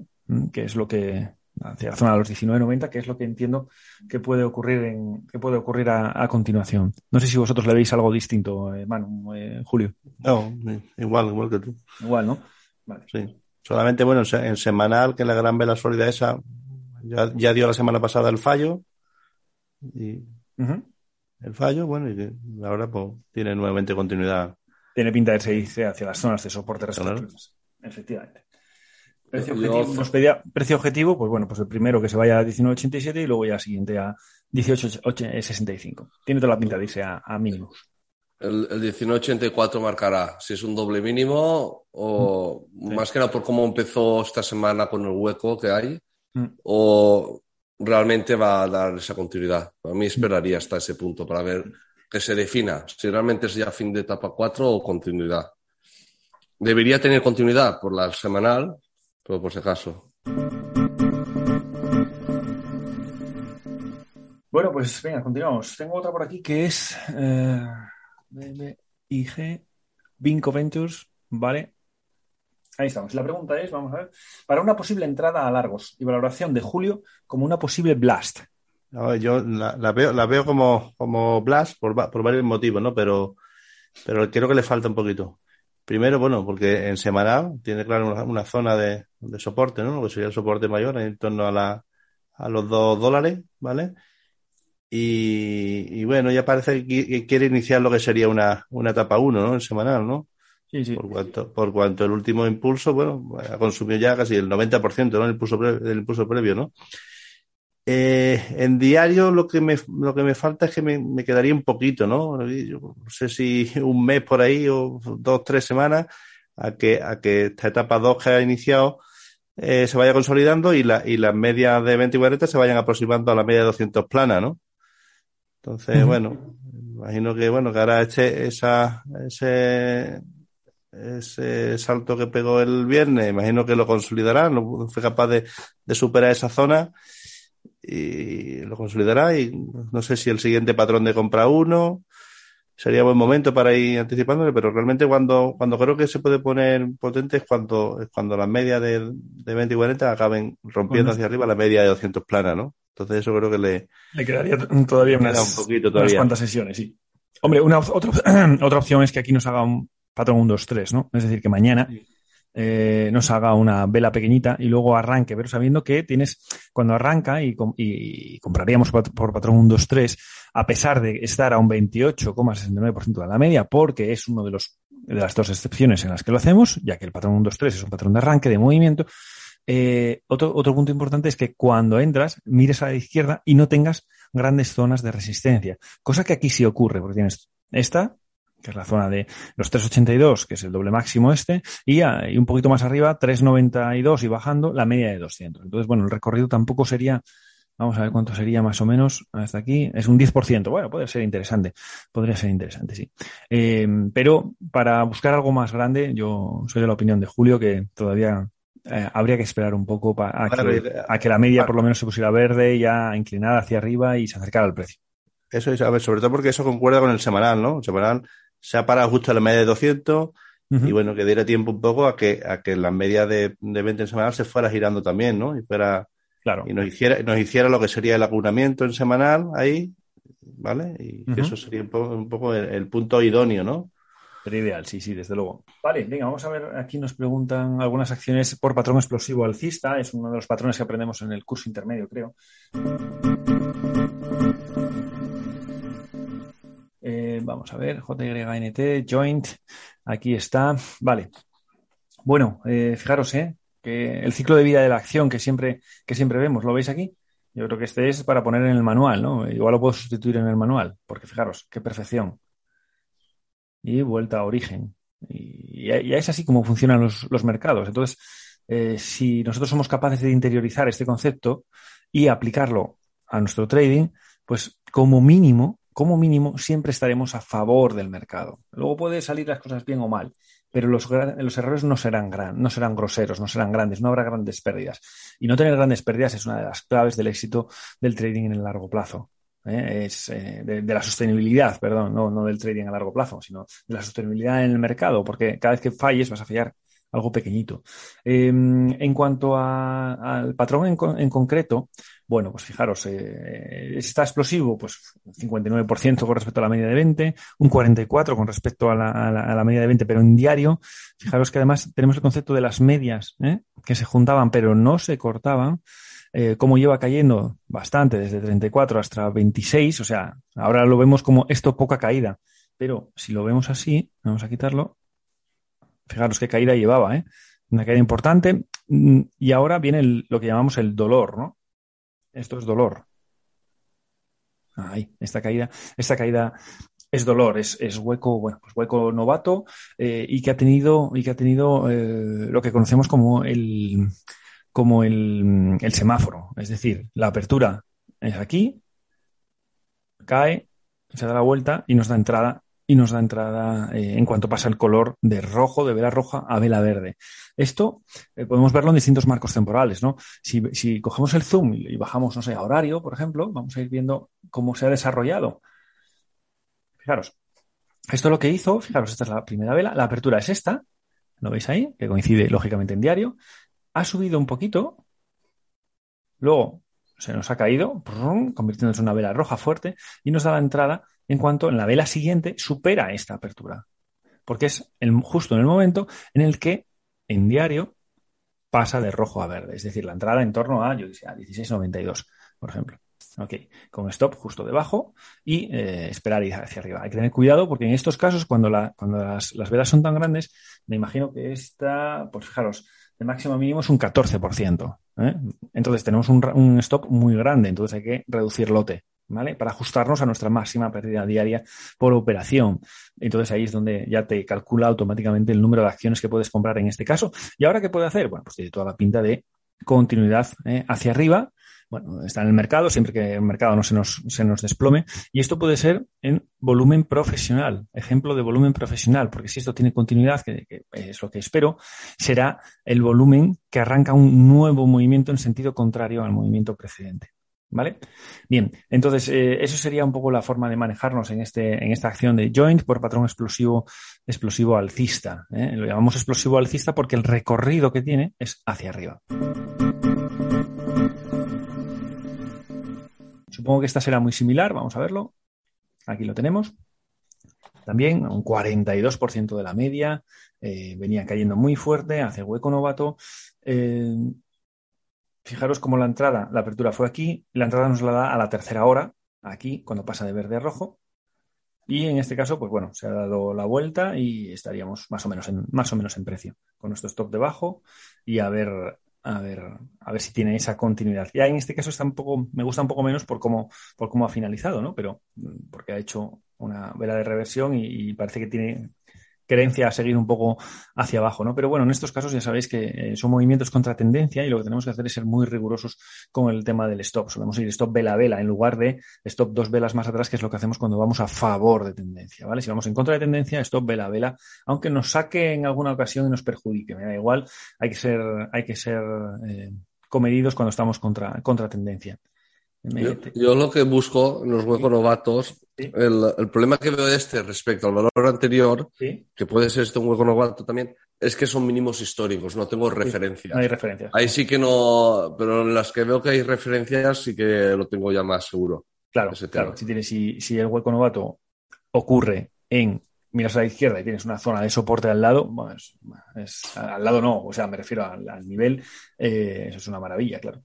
que es lo que, hacia la zona de los 19.90, que es lo que entiendo que puede ocurrir en, que puede ocurrir a, continuación. No sé si vosotros le veis algo distinto, eh, Manu, eh, Julio. No, igual, igual que tú. Igual, ¿no? Vale. Sí. Solamente, bueno, en semanal, que la gran vela sólida esa ya, ya dio la semana pasada el fallo. Y el fallo, bueno, y ahora pues, tiene nuevamente continuidad. Tiene pinta de irse hacia las zonas de soporte restaurativas. Efectivamente. Precio objetivo, nos pedía precio objetivo, pues bueno, pues el primero que se vaya a 19.87 y luego ya el siguiente a 18.65. Tiene toda la pinta de irse a, mínimos. El, 19.84 marcará si es un doble mínimo o mm, más que nada por cómo empezó esta semana con el hueco que hay mm. o realmente va a dar esa continuidad. A mí esperaría hasta ese punto para ver que se defina si realmente es ya fin de etapa 4 o continuidad. Debería tener continuidad por la semanal, por si acaso. Bueno, pues venga, continuamos. Tengo otra por aquí que es eh, BBIG, Vinco Ventures, ¿vale? Ahí estamos. La pregunta es, vamos a ver, para una posible entrada a largos y valoración de julio como una posible blast. yo la, veo, la veo como, como blast por, por varios motivos, ¿no? Pero, pero creo que le falta un poquito. Primero, bueno, porque en semanal tiene claro una, zona de, soporte, ¿no? Lo que sería el soporte mayor en torno a, la, a los dos dólares, ¿vale? Y, bueno, ya parece que quiere iniciar lo que sería una, una etapa 1, ¿no? En semanal, ¿no? Sí, sí. Por cuanto, por cuanto el último impulso, bueno, ha consumido ya casi el 90%, ¿no? El impulso, el impulso previo, ¿no? Eh, en diario lo que me, lo que me falta es que me, quedaría un poquito, ¿no? no sé si un mes por ahí o dos, tres semanas a que, a que esta etapa 2 que ha iniciado eh, se vaya consolidando y, la, y las medias de 20 y 40 se vayan aproximando a la media de 200 plana, ¿no? Entonces, bueno, imagino que, bueno, que ahora este, esa, ese, ese salto que pegó el viernes, imagino que lo consolidará, no fue capaz de, de superar esa zona y lo consolidará y no sé si el siguiente patrón de compra uno sería buen momento para ir anticipándole, pero realmente cuando, cuando creo que se puede poner potente es cuando, es cuando las medias de, de 20 y 40 acaben rompiendo hacia arriba la media de 200 plana, ¿no? Entonces eso creo que le... Le quedaría todavía unas, un poquito todavía. unas cuantas sesiones, sí. Hombre, una, otra, otra opción es que aquí nos haga un patrón 1, 2, 3, ¿no? Es decir, que mañana eh, nos haga una vela pequeñita y luego arranque, pero sabiendo que tienes, cuando arranca y, compraríamos por, patrón 1, 2, 3, a pesar de estar a un 28,69% de la media, porque es uno de los de las dos excepciones en las que lo hacemos, ya que el patrón 1, 2, 3 es un patrón de arranque, de movimiento. Eh, otro, otro punto importante es que cuando entras, mires a la izquierda y no tengas grandes zonas de resistencia, cosa que aquí sí ocurre, porque tienes esta, que es la zona de los 382, que es el doble máximo este, y, un poquito más arriba, 392 y bajando la media de 200. Entonces, bueno, el recorrido tampoco sería Vamos a ver cuánto sería más o menos hasta aquí. Es un 10%. Bueno, puede ser interesante. Podría ser interesante, sí. Eh, pero para buscar algo más grande, yo soy de la opinión de Julio que todavía eh, habría que esperar un poco a, que, a que la media por lo menos se pusiera verde, ya inclinada hacia arriba y se acercara al precio. Eso es, a ver, sobre todo porque eso concuerda con el semanal, ¿no? El semanal se ha parado justo a la media de 200 y bueno, que diera tiempo un poco a que, a que la media de, de 20 en semanal se fuera girando también, ¿no? Y fuera, claro. y nos hiciera, nos hiciera lo que sería el acunamiento en semanal ahí, ¿vale? Y eso sería un poco, un poco el, punto idóneo, ¿no? Pero ideal, sí, sí, desde luego. Vale, venga, vamos a ver, aquí nos preguntan algunas acciones por patrón explosivo alcista, es uno de los patrones que aprendemos en el curso intermedio, creo. Eh, vamos a ver, JYNT, Joint, aquí está. Vale. Bueno, eh, fijaros, ¿eh? Que el ciclo de vida de la acción que siempre, que siempre vemos, ¿lo veis aquí? Yo creo que este es para poner en el manual, ¿no? Igual lo puedo sustituir en el manual, porque fijaros, qué perfección. Y vuelta a origen. Y, es así como funcionan los, los mercados. Entonces, eh, si nosotros somos capaces de interiorizar este concepto y aplicarlo a nuestro trading, pues como mínimo como mínimo, siempre estaremos a favor del mercado. Luego puede salir las cosas bien o mal, pero los, errores no serán, gran, no serán groseros, no serán grandes, no habrá grandes pérdidas. Y no tener grandes pérdidas es una de las claves del éxito del trading en el largo plazo. ¿eh? Es eh, de, la sostenibilidad, perdón, no del trading a largo plazo, sino de la sostenibilidad en el mercado, porque cada vez que falles vas a fallar algo pequeñito. Em, en cuanto al patrón en, concreto, bueno, pues fijaros, eh, está explosivo, pues 59% con respecto a la media de 20, un 44% con respecto a la, media de 20, pero en diario, fijaros que además tenemos el concepto de las medias, ¿eh? que se juntaban pero no se cortaban, eh, como lleva cayendo bastante desde 34 hasta 26, o sea, ahora lo vemos como esto poca caída, pero si lo vemos así, vamos a quitarlo, Fijaros qué caída llevaba, ¿eh? Una caída importante. Mm, y ahora viene lo que llamamos el dolor, ¿no? Esto es dolor. Ahí, esta caída, esta caída es dolor, es, hueco, bueno, pues hueco novato eh, y que ha tenido, y que ha tenido eh, lo que conocemos como el, como el semáforo. Es decir, la apertura es aquí, cae, se da la vuelta y nos da entrada y nos da entrada eh, en cuanto pasa el color de rojo, de vela roja a vela verde. Esto eh, podemos verlo en distintos marcos temporales, ¿no? Si, cogemos el zoom y, bajamos, no sé, a horario, por ejemplo, vamos a ir viendo cómo se ha desarrollado. Fijaros, esto lo que hizo, fijaros, esta es la primera vela, la apertura es esta, ¿lo veis ahí? Que coincide lógicamente en diario. Ha subido un poquito, luego se nos ha caído, convirtiéndose en una vela roja fuerte y nos da la entrada en cuanto en la vela siguiente supera esta apertura. Porque es justo en el momento en el que en diario pasa de rojo a verde. Es decir, la entrada en torno a, yo decía, 16.92, por ejemplo. Ok, con stop justo debajo y eh, esperar ir hacia arriba. Hay que tener cuidado porque en estos casos, cuando, la, cuando las, velas son tan grandes, me imagino que esta, pues fijaros, el máximo mínimo es un 14%. ¿eh? Entonces tenemos un, un, stop muy grande, entonces hay que reducir lote. ¿Vale? Para ajustarnos a nuestra máxima pérdida diaria por operación. Entonces ahí es donde ya te calcula automáticamente el número de acciones que puedes comprar en este caso. ¿Y ahora qué puede hacer? Bueno, pues tiene toda la pinta de continuidad ¿eh? hacia arriba. Bueno, está en el mercado, siempre que el mercado no se nos, se nos desplome. Y esto puede ser en volumen profesional, ejemplo de volumen profesional, porque si esto tiene continuidad, que es lo que espero, será el volumen que arranca un nuevo movimiento en sentido contrario al movimiento precedente. ¿Vale? Bien, entonces eh, eso sería un poco la forma de manejarnos en, este, en esta acción de joint por patrón explosivo, explosivo alcista. ¿eh? Lo llamamos explosivo alcista porque el recorrido que tiene es hacia arriba. Supongo que esta será muy similar, vamos a verlo. Aquí lo tenemos. También un 42% de la media, eh, venía cayendo muy fuerte, hace hueco novato. Fijaros cómo la entrada, la apertura fue aquí, la entrada nos la da a la tercera hora, aquí, cuando pasa de verde a rojo. Y en este caso, pues bueno, se ha dado la vuelta y estaríamos más o menos en, más o menos en precio, con nuestro stop debajo y a ver, a ver, a ver si tiene esa continuidad. Ya en este caso está un poco, me gusta un poco menos por cómo, por cómo ha finalizado, ¿no? Pero mm, porque ha hecho una vela de reversión y, parece que tiene creencia a seguir un poco hacia abajo, ¿no? Pero bueno, en estos casos ya sabéis que eh, son movimientos contra tendencia y lo que tenemos que hacer es ser muy rigurosos con el tema del stop. Solemos ir stop vela a vela en lugar de stop dos velas más atrás, que es lo que hacemos cuando vamos a favor de tendencia, ¿vale? Si vamos en contra de tendencia, stop vela a vela, aunque nos saque en alguna ocasión y nos perjudique, me da igual, hay que ser, hay que ser eh, comedidos cuando estamos contra, contra tendencia. Yo, lo que busco en los huecos novatos, el, problema que veo de este respecto al valor anterior, que puede ser este un hueco novato también, es que son mínimos históricos, no tengo referencias. No hay referencias. Ahí sí que no, pero en las que veo que hay referencias sí que lo tengo ya más seguro. Claro, claro. Si, tienes, si, si el hueco novato ocurre en miras a la izquierda y tienes una zona de soporte al lado, bueno, es, al lado no, o sea, me refiero al, nivel, eh, eso es una maravilla, claro.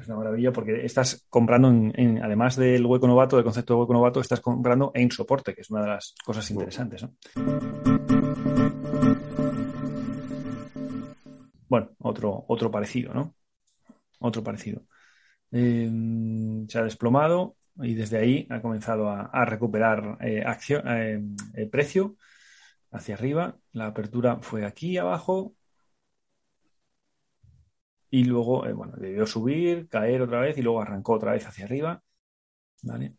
Es una maravilla porque estás comprando, en, además del hueco novato, del concepto de hueco novato, estás comprando en soporte, que es una de las cosas interesantes. Bueno, otro, otro parecido, ¿no? Otro parecido. Eh, se ha desplomado y desde ahí ha comenzado a, recuperar eh, acción, eh, precio hacia arriba. La apertura fue aquí abajo, y luego, eh, bueno, debió subir, caer otra vez y luego arrancó otra vez hacia arriba. ¿Vale?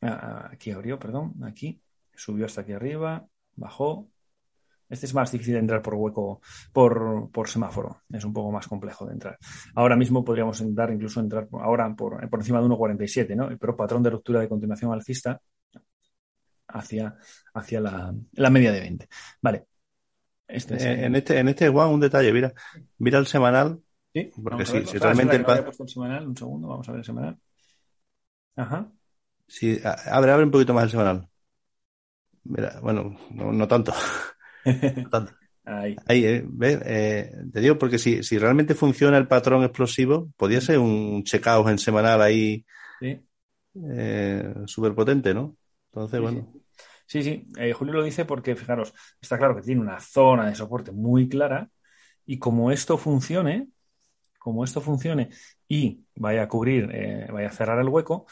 Ah, ah, aquí abrió, perdón, aquí. Subió hasta aquí arriba, bajó. Este es más difícil de entrar por hueco, por, por semáforo. Es un poco más complejo de entrar. Ahora mismo podríamos entrar, incluso entrar ahora por, por encima de 1,47, ¿no? Pero patrón de ruptura de continuación alcista hacia, hacia la, la media de 20. Vale. Este eh, en, este, en este, Juan, un detalle, mira, mira el semanal. Sí, porque si, si realmente el, el semanal, un segundo, vamos a ver el semanal. Ajá. Sí, abre, abre un poquito más el semanal. Mira, bueno, no, tanto. no tanto. Ahí. Ahí eh, eh, te digo, porque si, si realmente funciona el patrón explosivo, podría ser un checkout en semanal ahí sí. eh, súper potente, ¿no? Entonces, bueno. Sí, sí, eh, Julio lo dice porque, fijaros, está claro que tiene una zona de soporte muy clara y como esto funcione, como esto funcione y vaya a cubrir, eh, vaya a cerrar el hueco,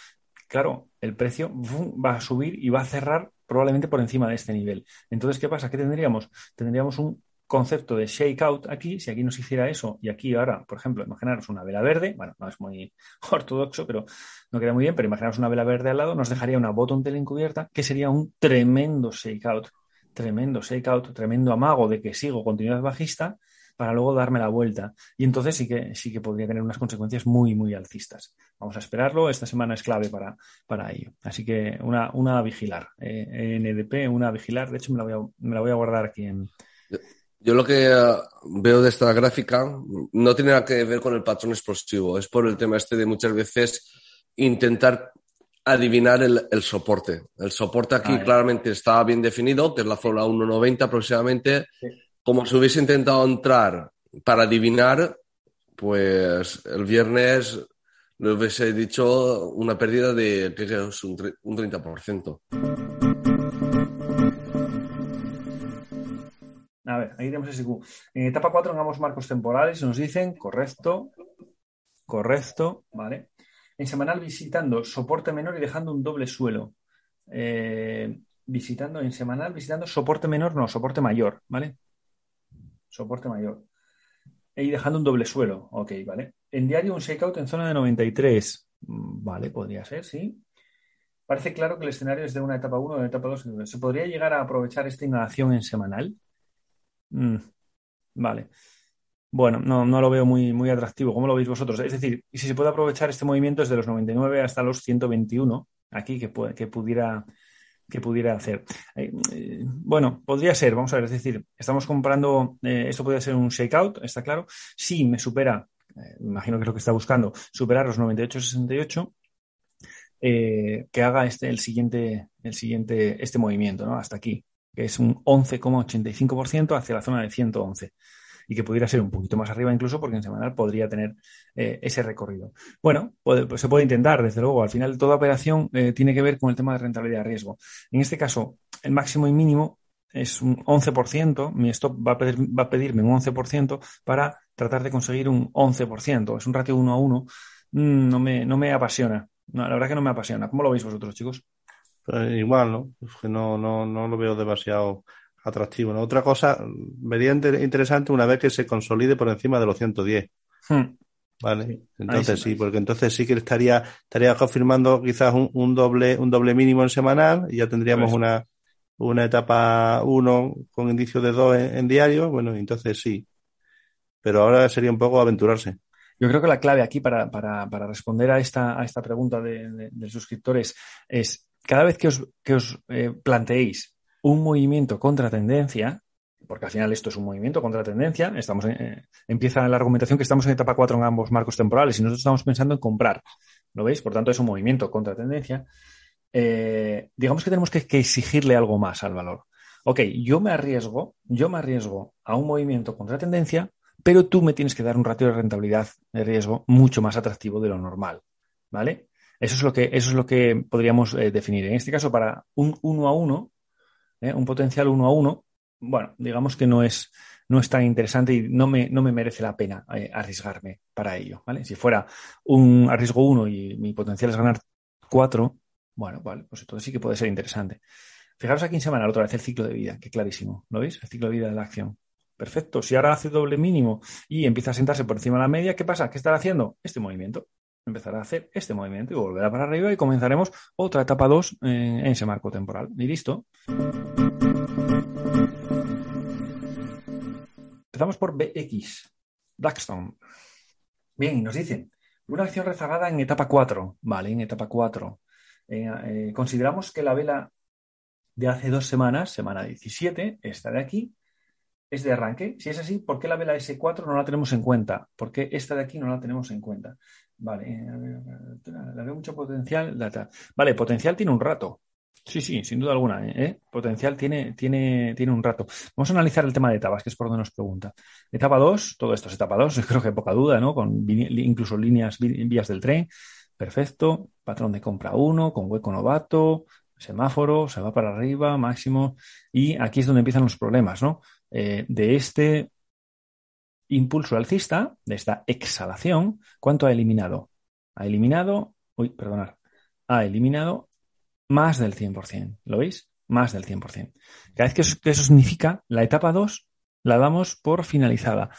claro, el precio va a subir y va a cerrar probablemente por encima de este nivel. Entonces, ¿qué pasa? ¿Qué tendríamos? Tendríamos un concepto de shakeout aquí, si aquí nos hiciera eso y aquí ahora, por ejemplo, imaginaros una vela verde, bueno, no es muy ortodoxo, pero no queda muy bien, pero imaginaros una vela verde al lado, nos dejaría una bottom tail encubierta, que sería un tremendo shakeout, tremendo shakeout, tremendo amago de que sigo continuidad bajista para luego darme la vuelta. Y entonces sí que, sí que podría tener unas consecuencias muy, muy alcistas. Vamos a esperarlo, esta semana es clave para, para ello. Así que una, una a vigilar. Eh, NDP, una a vigilar. De hecho, me la voy a, me la voy a guardar aquí en, yo lo que eh, veo de esta gráfica no tiene nada que ver con el patrón explosivo, es por el tema este de muchas veces intentar adivinar el, soporte. El soporte aquí ah, claramente está bien definido, que es la zona 1.90 aproximadamente. Como si hubiese intentado entrar para adivinar, pues el viernes le hubiese dicho una pérdida de que es un 30%. A ver, ahí tenemos SQ. En etapa 4 hagamos marcos temporales, nos dicen, correcto, correcto, ¿vale? En semanal visitando soporte menor y dejando un doble suelo. Eh, visitando en semanal, visitando soporte menor, no, soporte mayor, ¿vale? Soporte mayor. Y dejando un doble suelo, ok, ¿vale? En diario un shakeout en zona de 93, mm, vale, podría ser, sí. Parece claro que el escenario es de una etapa 1 o de etapa 2. ¿Se podría llegar a aprovechar esta inhalación en semanal? Mm, vale. Bueno, no, no, lo veo muy, muy atractivo. ¿Cómo lo veis vosotros? Es decir, si se puede aprovechar este movimiento desde los 99 hasta los 121, aquí que, que, pudiera, que pudiera hacer. Eh, bueno, podría ser, vamos a ver, es decir, estamos comprando, eh, esto podría ser un shakeout, está claro. Si me supera, eh, imagino que es lo que está buscando, superar los 98-68, que haga este, el siguiente, el siguiente, este movimiento, ¿no? Hasta aquí que es un 11,85% hacia la zona de 111 y que pudiera ser un poquito más arriba incluso porque en semanal podría tener eh, ese recorrido. Bueno, pues se puede intentar, desde luego. Al final toda operación eh, tiene que ver con el tema de rentabilidad de riesgo. En este caso, el máximo y mínimo es un 11%, mi stop va a, va a pedirme un 11% para tratar de conseguir un 11%. Es un ratio 1 a 1. Mm, no, me, no me apasiona. la verdad que no me apasiona. ¿Cómo lo veis vosotros, chicos? Igual, ¿no? Es que no, no, no lo veo demasiado atractivo. ¿no? Otra cosa, vería interesante una vez que se consolide por encima de los 110. Hmm. Vale, entonces sí, porque entonces sí que estaría, estaría confirmando quizás un, doble, un doble mínimo en semanal y ya tendríamos una, una etapa 1 con indicio de 2 en, diario, bueno, entonces sí. Pero ahora sería un poco aventurarse. Yo creo que la clave aquí para, para, para responder a esta, a esta pregunta de, de, suscriptores es cada vez que os, que eh, planteéis un movimiento contra tendencia, porque al final esto es un movimiento contra tendencia, estamos eh, empieza la argumentación que estamos en etapa 4 en ambos marcos temporales y nosotros estamos pensando en comprar. ¿Lo veis? Por tanto, es un movimiento contra tendencia. Eh, digamos que tenemos que, exigirle algo más al valor. Ok, yo me arriesgo, yo me arriesgo a un movimiento contra tendencia, pero tú me tienes que dar un ratio de rentabilidad de riesgo mucho más atractivo de lo normal. ¿Vale? Eso es lo que, eso es lo que podríamos eh, definir. En este caso, para un 1 a 1, ¿eh? un potencial uno a uno, bueno, digamos que no es, no es tan interesante y no me, no me merece la pena eh, arriesgarme para ello, ¿vale? Si fuera un arriesgo uno y mi potencial es ganar cuatro, bueno, vale, pues entonces sí que puede ser interesante. Fijaros aquí en semana otra vez el ciclo de vida, que clarísimo, ¿lo veis? El ciclo de vida de la acción. Perfecto. Si ahora hace doble mínimo y empieza a sentarse por encima de la media, ¿qué pasa? ¿Qué estará haciendo? Este movimiento empezará a hacer este movimiento y volverá para arriba y comenzaremos otra etapa 2 en, ese marco temporal. Y listo. Empezamos por BX, Blackstone. Bien, y nos dicen, una acción rezagada en etapa 4. Vale, en etapa 4. Eh, eh, consideramos que la vela de hace dos semanas, semana 17, esta de aquí, es de arranque. Si es así, ¿por qué la vela S4 no la tenemos en cuenta? ¿Por qué esta de aquí no la tenemos en cuenta? Vale, eh, la veo mucho potencial. Vale, potencial tiene un rato. Sí, sí, sin duda alguna. ¿eh? ¿eh? Potencial tiene, tiene, tiene un rato. Vamos a analizar el tema de etapas, que es por donde nos pregunta. Etapa 2, todo esto es etapa 2, creo que poca duda, ¿no? Con incluso líneas, vías del tren. Perfecto. Patrón de compra 1, con hueco novato, semáforo, se va para arriba, máximo. Y aquí es donde empiezan los problemas, ¿no? Eh, de este impulso alcista, de esta exhalación, ¿cuánto ha eliminado? Ha eliminado, uy, perdonar, ha eliminado más del 100%. ¿Lo veis? Más del 100%. Cada vez que eso, significa, la etapa 2 la damos por finalizada.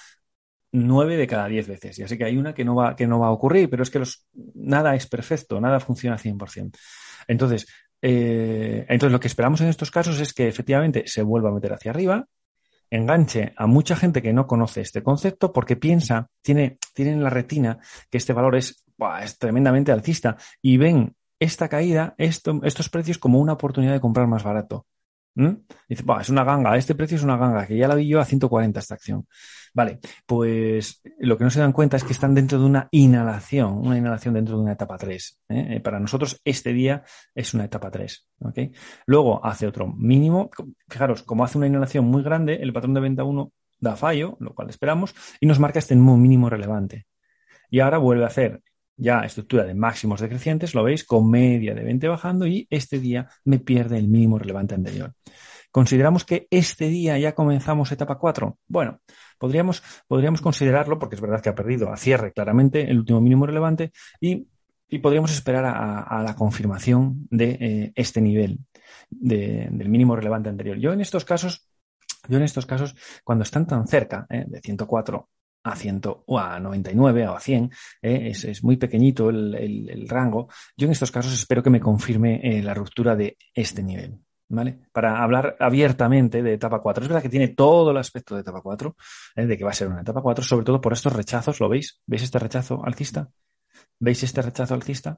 9 de cada 10 veces. Ya sé que hay una que no va, que no va a ocurrir, pero es que los, nada es perfecto, nada funciona 100%. Entonces, eh, entonces, lo que esperamos en estos casos es que efectivamente se vuelva a meter hacia arriba, enganche a mucha gente que no conoce este concepto porque piensa, tiene, tiene en la retina que este valor es, es tremendamente alcista y ven esta caída, estos precios como una oportunidad de comprar más barato. Dice, es una ganga, este precio es una ganga, que ya la vi yo a 140 esta acción. Vale, pues lo que no se dan cuenta es que están dentro de una inhalación, una inhalación dentro de una etapa 3. ¿eh? Eh, para nosotros este día es una etapa 3. Luego hace otro mínimo. Fijaros, como hace una inhalación muy grande, el patrón de venta 1 da fallo, lo cual esperamos, y nos marca este mínimo relevante. Y ahora vuelve a hacer ya estructura de máximos decrecientes, lo veis, con media de 20 bajando y este día me pierde el mínimo relevante anterior. ¿Consideramos que este día ya comenzamos etapa 4? Bueno, podríamos, podríamos considerarlo, porque es verdad que ha perdido a cierre claramente el último mínimo relevante y, podríamos esperar a, la confirmación de eh, este nivel del mínimo relevante anterior. Yo en estos casos, yo en estos casos, cuando están tan cerca eh, de 104 a 100 o a 99 o a 100, eh, es, muy pequeñito el, rango. Yo en estos casos espero que me confirme eh, la ruptura de este nivel. ¿Vale? Para hablar abiertamente de etapa 4. Es verdad que tiene todo el aspecto de etapa 4, eh, de que va a ser una etapa 4, sobre todo por estos rechazos, ¿lo veis? ¿Veis este rechazo alcista? ¿Veis este rechazo alcista?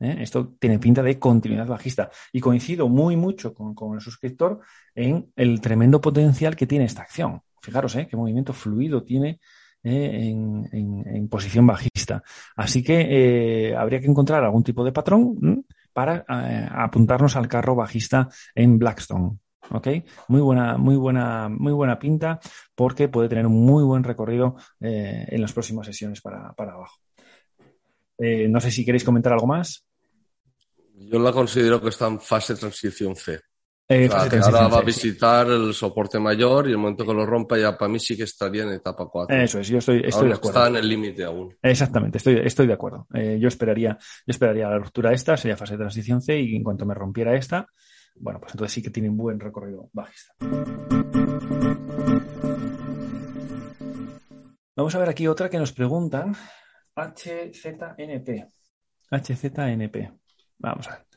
Esto tiene pinta de continuidad bajista. Y coincido muy mucho con, con el suscriptor en el tremendo potencial que tiene esta acción. Fijaros, qué movimiento fluido tiene eh, en, posición bajista. Así que eh, habría que encontrar algún tipo de patrón para eh, apuntarnos al carro bajista en Blackstone. ¿ok? Muy buena, muy buena, muy buena pinta porque puede tener un muy buen recorrido en las próximas sesiones para, para abajo. no sé si queréis comentar algo más. Yo la considero que está en fase transición C. Eh, ahora va a visitar el soporte mayor y el momento que lo rompa ya para mí sí que estaría en etapa 4. Eso es, yo estoy, de acuerdo. Está en el límite aún. Exactamente, estoy, estoy de acuerdo. Eh, yo esperaría, yo esperaría la ruptura esta, sería fase de transición C y en cuanto me rompiera esta, bueno, pues entonces sí que tiene un buen recorrido bajista. Vamos a ver aquí otra que nos preguntan. HZNP. HZNP. Vamos a ver.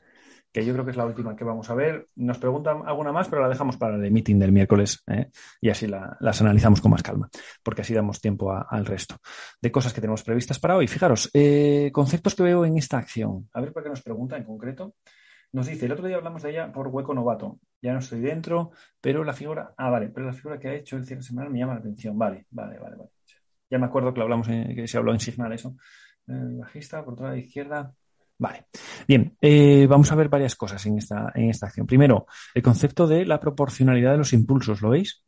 Que yo creo que es la última que vamos a ver. Nos preguntan alguna más, pero la dejamos para el meeting del miércoles ¿eh? y así las analizamos con más calma, porque así damos tiempo al resto de cosas que tenemos previstas para hoy. Fijaros, eh, conceptos que veo en esta acción. A ver por qué nos pregunta en concreto. Nos dice, el otro día hablamos de ella por hueco novato. Ya no estoy dentro, pero la figura. Ah, vale, pero la figura que ha hecho el cierre semanal me llama la atención. Vale, vale, vale, vale. Ya me acuerdo que lo hablamos, que se habló en Signal eso. Eh, bajista, por toda la izquierda. Vale. Bien, eh, vamos a ver varias cosas en esta, en esta acción. Primero, el concepto de la proporcionalidad de los impulsos, ¿lo veis?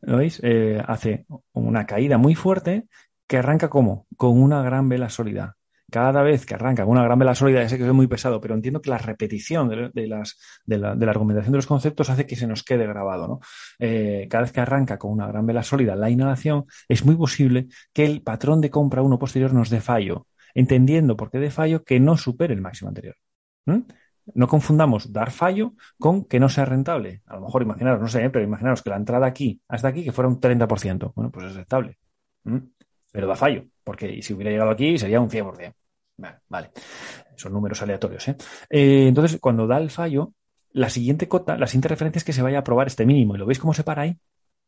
¿Lo veis? Eh, hace una caída muy fuerte que arranca como? Con una gran vela sólida cada vez que arranca con una gran vela sólida, ya sé que es muy pesado, pero entiendo que la repetición de, las, de, la, argumentación de los conceptos hace que se nos quede grabado. ¿no? Eh, cada vez que arranca con una gran vela sólida la inhalación, es muy posible que el patrón de compra uno posterior nos dé fallo, entendiendo por qué de fallo que no supere el máximo anterior. No confundamos dar fallo con que no sea rentable. A lo mejor imaginaros, no sé, ¿eh? pero imaginaros que la entrada aquí hasta aquí que fuera un 30%. Bueno, pues es rentable pero da fallo, porque si hubiera llegado aquí sería un 100%. Vale, vale. son números aleatorios. ¿eh? ¿eh? entonces, cuando da el fallo, la siguiente cota, la siguiente referencia es que se vaya a probar este mínimo. ¿Y lo veis cómo se para ahí?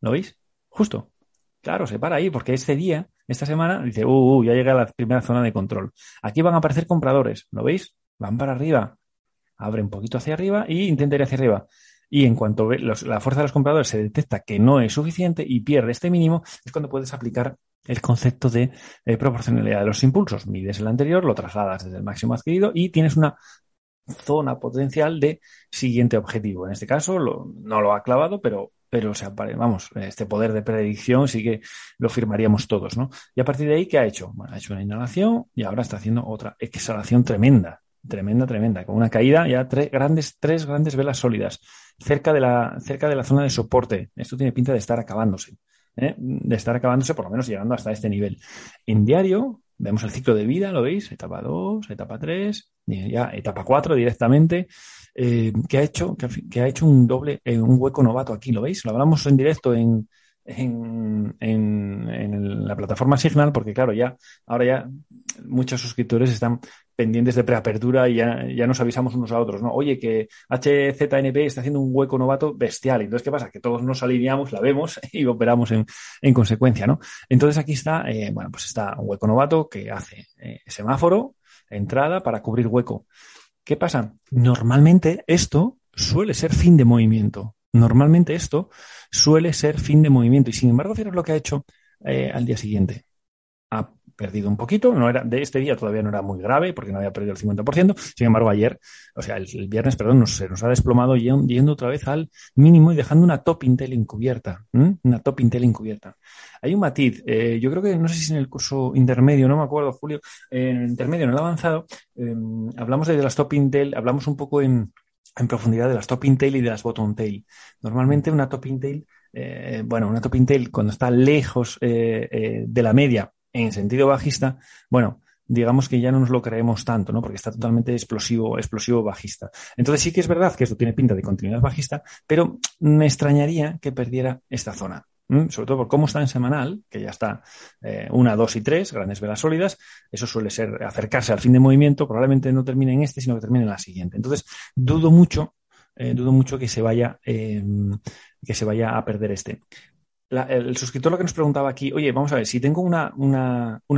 ¿Lo veis? Justo. Claro, se para ahí, porque este día, esta semana, dice, uh, uh, ya llega la primera zona de control. Aquí van a aparecer compradores, ¿lo veis? Van para arriba, abre un poquito hacia arriba y intenta ir hacia arriba. Y en cuanto ve la fuerza de los compradores se detecta que no es suficiente y pierde este mínimo, es cuando puedes aplicar el concepto de eh, proporcionalidad de los impulsos. Mides el anterior, lo trasladas desde el máximo adquirido y tienes una zona potencial de siguiente objetivo. En este caso no lo ha clavado, pero, pero o sea, vamos, este poder de predicción sí que lo firmaríamos todos, ¿no? Y a partir de ahí, ¿qué ha hecho? Bueno, ha hecho una inhalación y ahora está haciendo otra exhalación tremenda, tremenda, tremenda, con una caída ya tres grandes, tres grandes velas sólidas cerca de la, cerca de la zona de soporte. Esto tiene pinta de estar acabándose. ¿eh? de estar acabándose, por lo menos llegando hasta este nivel. En diario, vemos el ciclo de vida, ¿lo veis? Etapa 2, etapa 3, ya etapa 4 directamente. Eh, que ha hecho, que, hecho un doble, eh, un hueco novato aquí, ¿lo veis? Lo hablamos en directo en, en, en, la plataforma Signal, porque claro, ya, ahora ya muchos suscriptores están pendientes de preapertura y ya, ya, nos avisamos unos a otros, ¿no? Oye, que HZNP está haciendo un hueco novato bestial. Entonces, ¿qué pasa? Que todos nos alineamos, la vemos y operamos en, en consecuencia, ¿no? Entonces aquí está, eh, bueno, pues está un hueco novato que hace semáforo, entrada para cubrir hueco. ¿Qué pasa? Normalmente esto suele ser fin de movimiento. Normalmente esto suele ser fin de movimiento. Y sin embargo, fijaros lo que ha hecho eh, al día siguiente. Perdido un poquito, no era, de este día todavía no era muy grave porque no había perdido el 50%, sin embargo ayer, o sea, el, viernes, perdón, se nos ha desplomado yendo, otra vez al mínimo y dejando una top Intel encubierta, una top Intel encubierta. Hay un matiz, eh, yo creo que, no sé si en el curso intermedio, no me acuerdo, Julio, en el intermedio, en el avanzado, em, hablamos de las top Intel, hablamos un poco en, en profundidad de las top Intel y de las bottom tail. Normalmente una top Intel, eh, bueno, una top Intel cuando está lejos eh, de la media, en sentido bajista, bueno, digamos que ya no nos lo creemos tanto, ¿no? Porque está totalmente explosivo, explosivo bajista. Entonces sí que es verdad que esto tiene pinta de continuidad bajista, pero me extrañaría que perdiera esta zona. Sobre todo por cómo está en semanal, que ya está eh, una, dos y tres, grandes velas sólidas. Eso suele ser acercarse al fin de movimiento. Probablemente no termine en este, sino que termine en la siguiente. Entonces, dudo mucho, eh, dudo mucho que se vaya, eh, que se vaya a perder este el suscriptor lo que nos preguntaba aquí, oye, vamos a ver, si tengo una,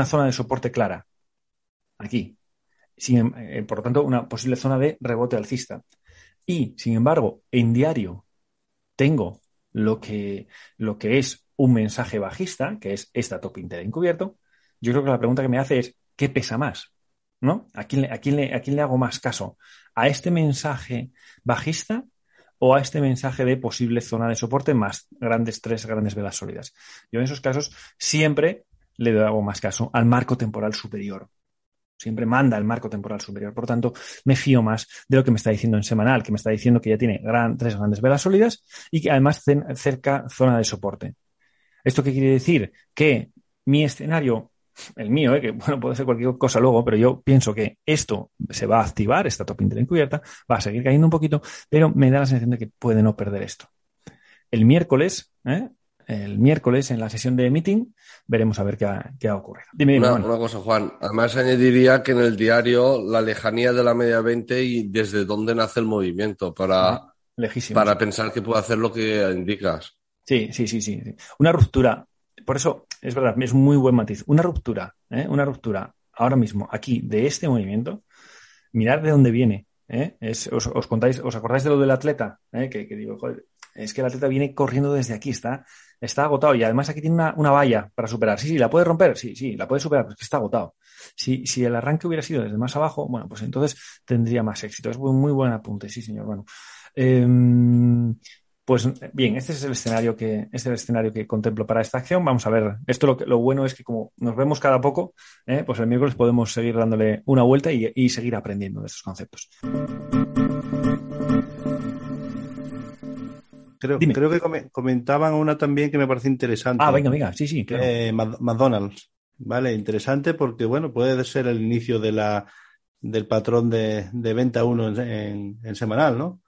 zona de soporte clara, aquí, sin, eh, por lo tanto, una posible zona de rebote alcista, y, sin embargo, en diario tengo lo que, lo que es un mensaje bajista, que es esta top inter encubierto, yo creo que la pregunta que me hace es, ¿qué pesa más? ¿No? ¿A quién, a quién, le, a quién le hago más caso? ¿A este mensaje bajista o a este mensaje de posible zona de soporte más grandes, tres grandes velas sólidas. Yo en esos casos siempre le hago más caso al marco temporal superior. Siempre manda el marco temporal superior. Por tanto, me fío más de lo que me está diciendo en semanal, que me está diciendo que ya tiene tres grandes velas sólidas y que además cerca zona de soporte. ¿Esto qué quiere decir? Que mi escenario el mío, ¿eh? que bueno, puede ser cualquier cosa luego, pero yo pienso que esto se va a activar, esta top inter encubierta, va a seguir cayendo un poquito, pero me da la sensación de que puede no perder esto. El miércoles, ¿eh? el miércoles en la sesión de meeting veremos a ver qué ha, qué ha ocurrido. Dime, dime, una, una, cosa, Juan. Además añadiría que en el diario la lejanía de la media 20 y desde dónde nace el movimiento para, para pensar que puede hacer lo que indicas. Sí, sí, sí, sí. Una ruptura. Por eso, es verdad, es muy buen matiz. Una ruptura, ¿eh? una ruptura ahora mismo, aquí, de este movimiento, mirar de dónde viene. ¿eh? Es, os, contáis, ¿Os acordáis de lo del atleta? ¿Eh? Que, digo, joder, es que el atleta viene corriendo desde aquí, está, está agotado y además aquí tiene una, una, valla para superar. Sí, sí, la puede romper, sí, sí, la puede superar, pero es que está agotado. Si, si el arranque hubiera sido desde más abajo, bueno, pues entonces tendría más éxito. Es un muy buen apunte, sí, señor. Bueno, eh, pues bien, este es el escenario que, este es el escenario que contemplo para esta acción. Vamos a ver, esto lo, lo bueno es que como nos vemos cada poco, eh, pues el miércoles podemos seguir dándole una vuelta y, y seguir aprendiendo de estos conceptos. Creo, creo, que comentaban una también que me parece interesante. Ah, venga, venga, sí, sí. Claro. Eh, McDonald's. Vale, interesante porque, bueno, puede ser el inicio de la, del patrón de, de venta 1 en, en, en, semanal, ¿no?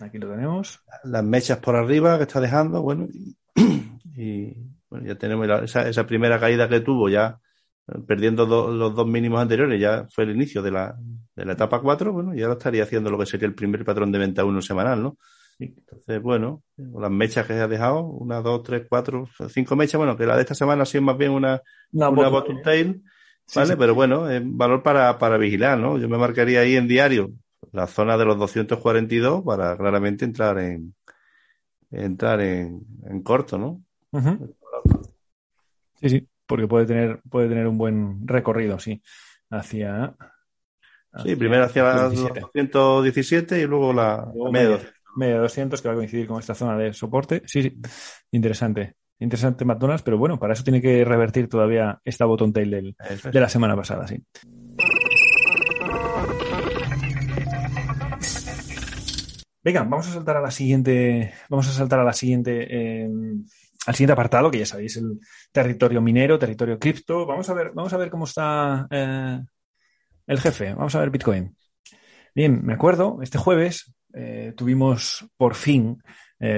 Aquí lo tenemos. Las mechas por arriba que está dejando, bueno, y, y bueno, ya tenemos la, esa, esa, primera caída que tuvo, ya perdiendo do, los dos mínimos anteriores, ya fue el inicio de la, de la etapa 4, bueno, ya lo estaría haciendo lo que sería el primer patrón de venta 1 semanal, ¿no? Entonces, bueno, las mechas que ha dejado, una, dos, tres, cuatro, cinco mechas, bueno, que la de esta semana ha sido más bien una, una, una bottom tail, ¿vale? Sí, sí. Pero bueno, es valor para, para vigilar, ¿no? Yo me marcaría ahí en diario la zona de los 242 para claramente entrar en entrar en, en corto, ¿no? Uh -huh. Sí, sí, porque puede tener puede tener un buen recorrido, sí, hacia, hacia sí, primero hacia los 217 y luego la, luego media, media 200 que va a coincidir con esta zona de soporte. Sí, sí, interesante. Interesante McDonald's, pero bueno, para eso tiene que revertir todavía esta bottom tail del, de la semana pasada, sí. Venga, vamos a saltar a la siguiente, vamos a saltar a la siguiente, eh, al siguiente apartado, que ya sabéis, el territorio minero, territorio cripto. Vamos a ver, vamos a ver cómo está eh, el jefe. Vamos a ver Bitcoin. Bien, me acuerdo, este jueves eh, tuvimos por fin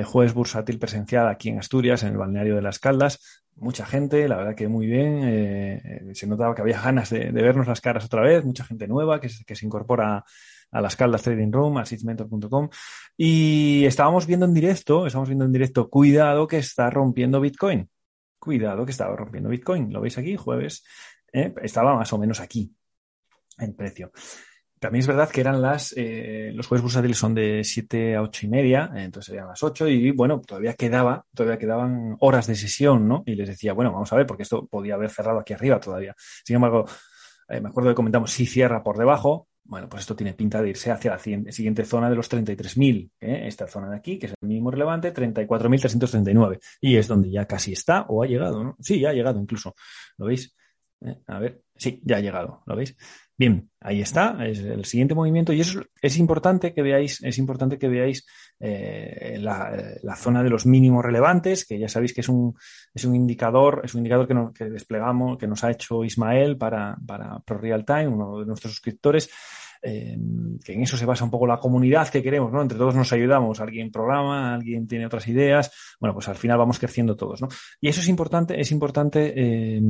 jueves bursátil presencial aquí en Asturias, en el balneario de las Caldas. Mucha gente, la verdad que muy bien. Se notaba que había ganas de, vernos las caras otra vez, mucha gente nueva que se incorpora a las Caldas Trading Room, a sitmentor.com. Y estábamos viendo en directo, estamos viendo en directo, cuidado que está rompiendo Bitcoin. Cuidado que estaba rompiendo Bitcoin. ¿Lo veis aquí? Jueves. Eh, estaba más o menos aquí en precio. También es verdad que eran las, eh, los jueves bursátiles son de 7 a 8 y media, entonces serían las 8 y bueno, todavía quedaba, todavía quedaban horas de sesión, ¿no? Y les decía, bueno, vamos a ver, porque esto podía haber cerrado aquí arriba todavía. Sin embargo, eh, me acuerdo que comentamos, si cierra por debajo, bueno, pues esto tiene pinta de irse hacia la siguiente zona de los 33.000, ¿eh? esta zona de aquí, que es el mínimo relevante, 34.339. Y es donde ya casi está o ha llegado, ¿no? Sí, ya ha llegado incluso. ¿Lo veis? ¿Eh? A ver, sí, ya ha llegado, ¿lo veis? Bien, ahí está, es el siguiente movimiento y eso es importante que veáis, es importante que veáis eh, la, zona de los mínimos relevantes, que ya sabéis que es un, es un indicador, es un indicador que, no, que desplegamos, que nos ha hecho Ismael para, para Pro Real Time, uno de nuestros suscriptores. Eh, que en eso se basa un poco la comunidad que queremos, ¿no? Entre todos nos ayudamos, alguien programa, alguien tiene otras ideas, bueno, pues al final vamos creciendo todos, ¿no? Y eso es importante, es importante eh,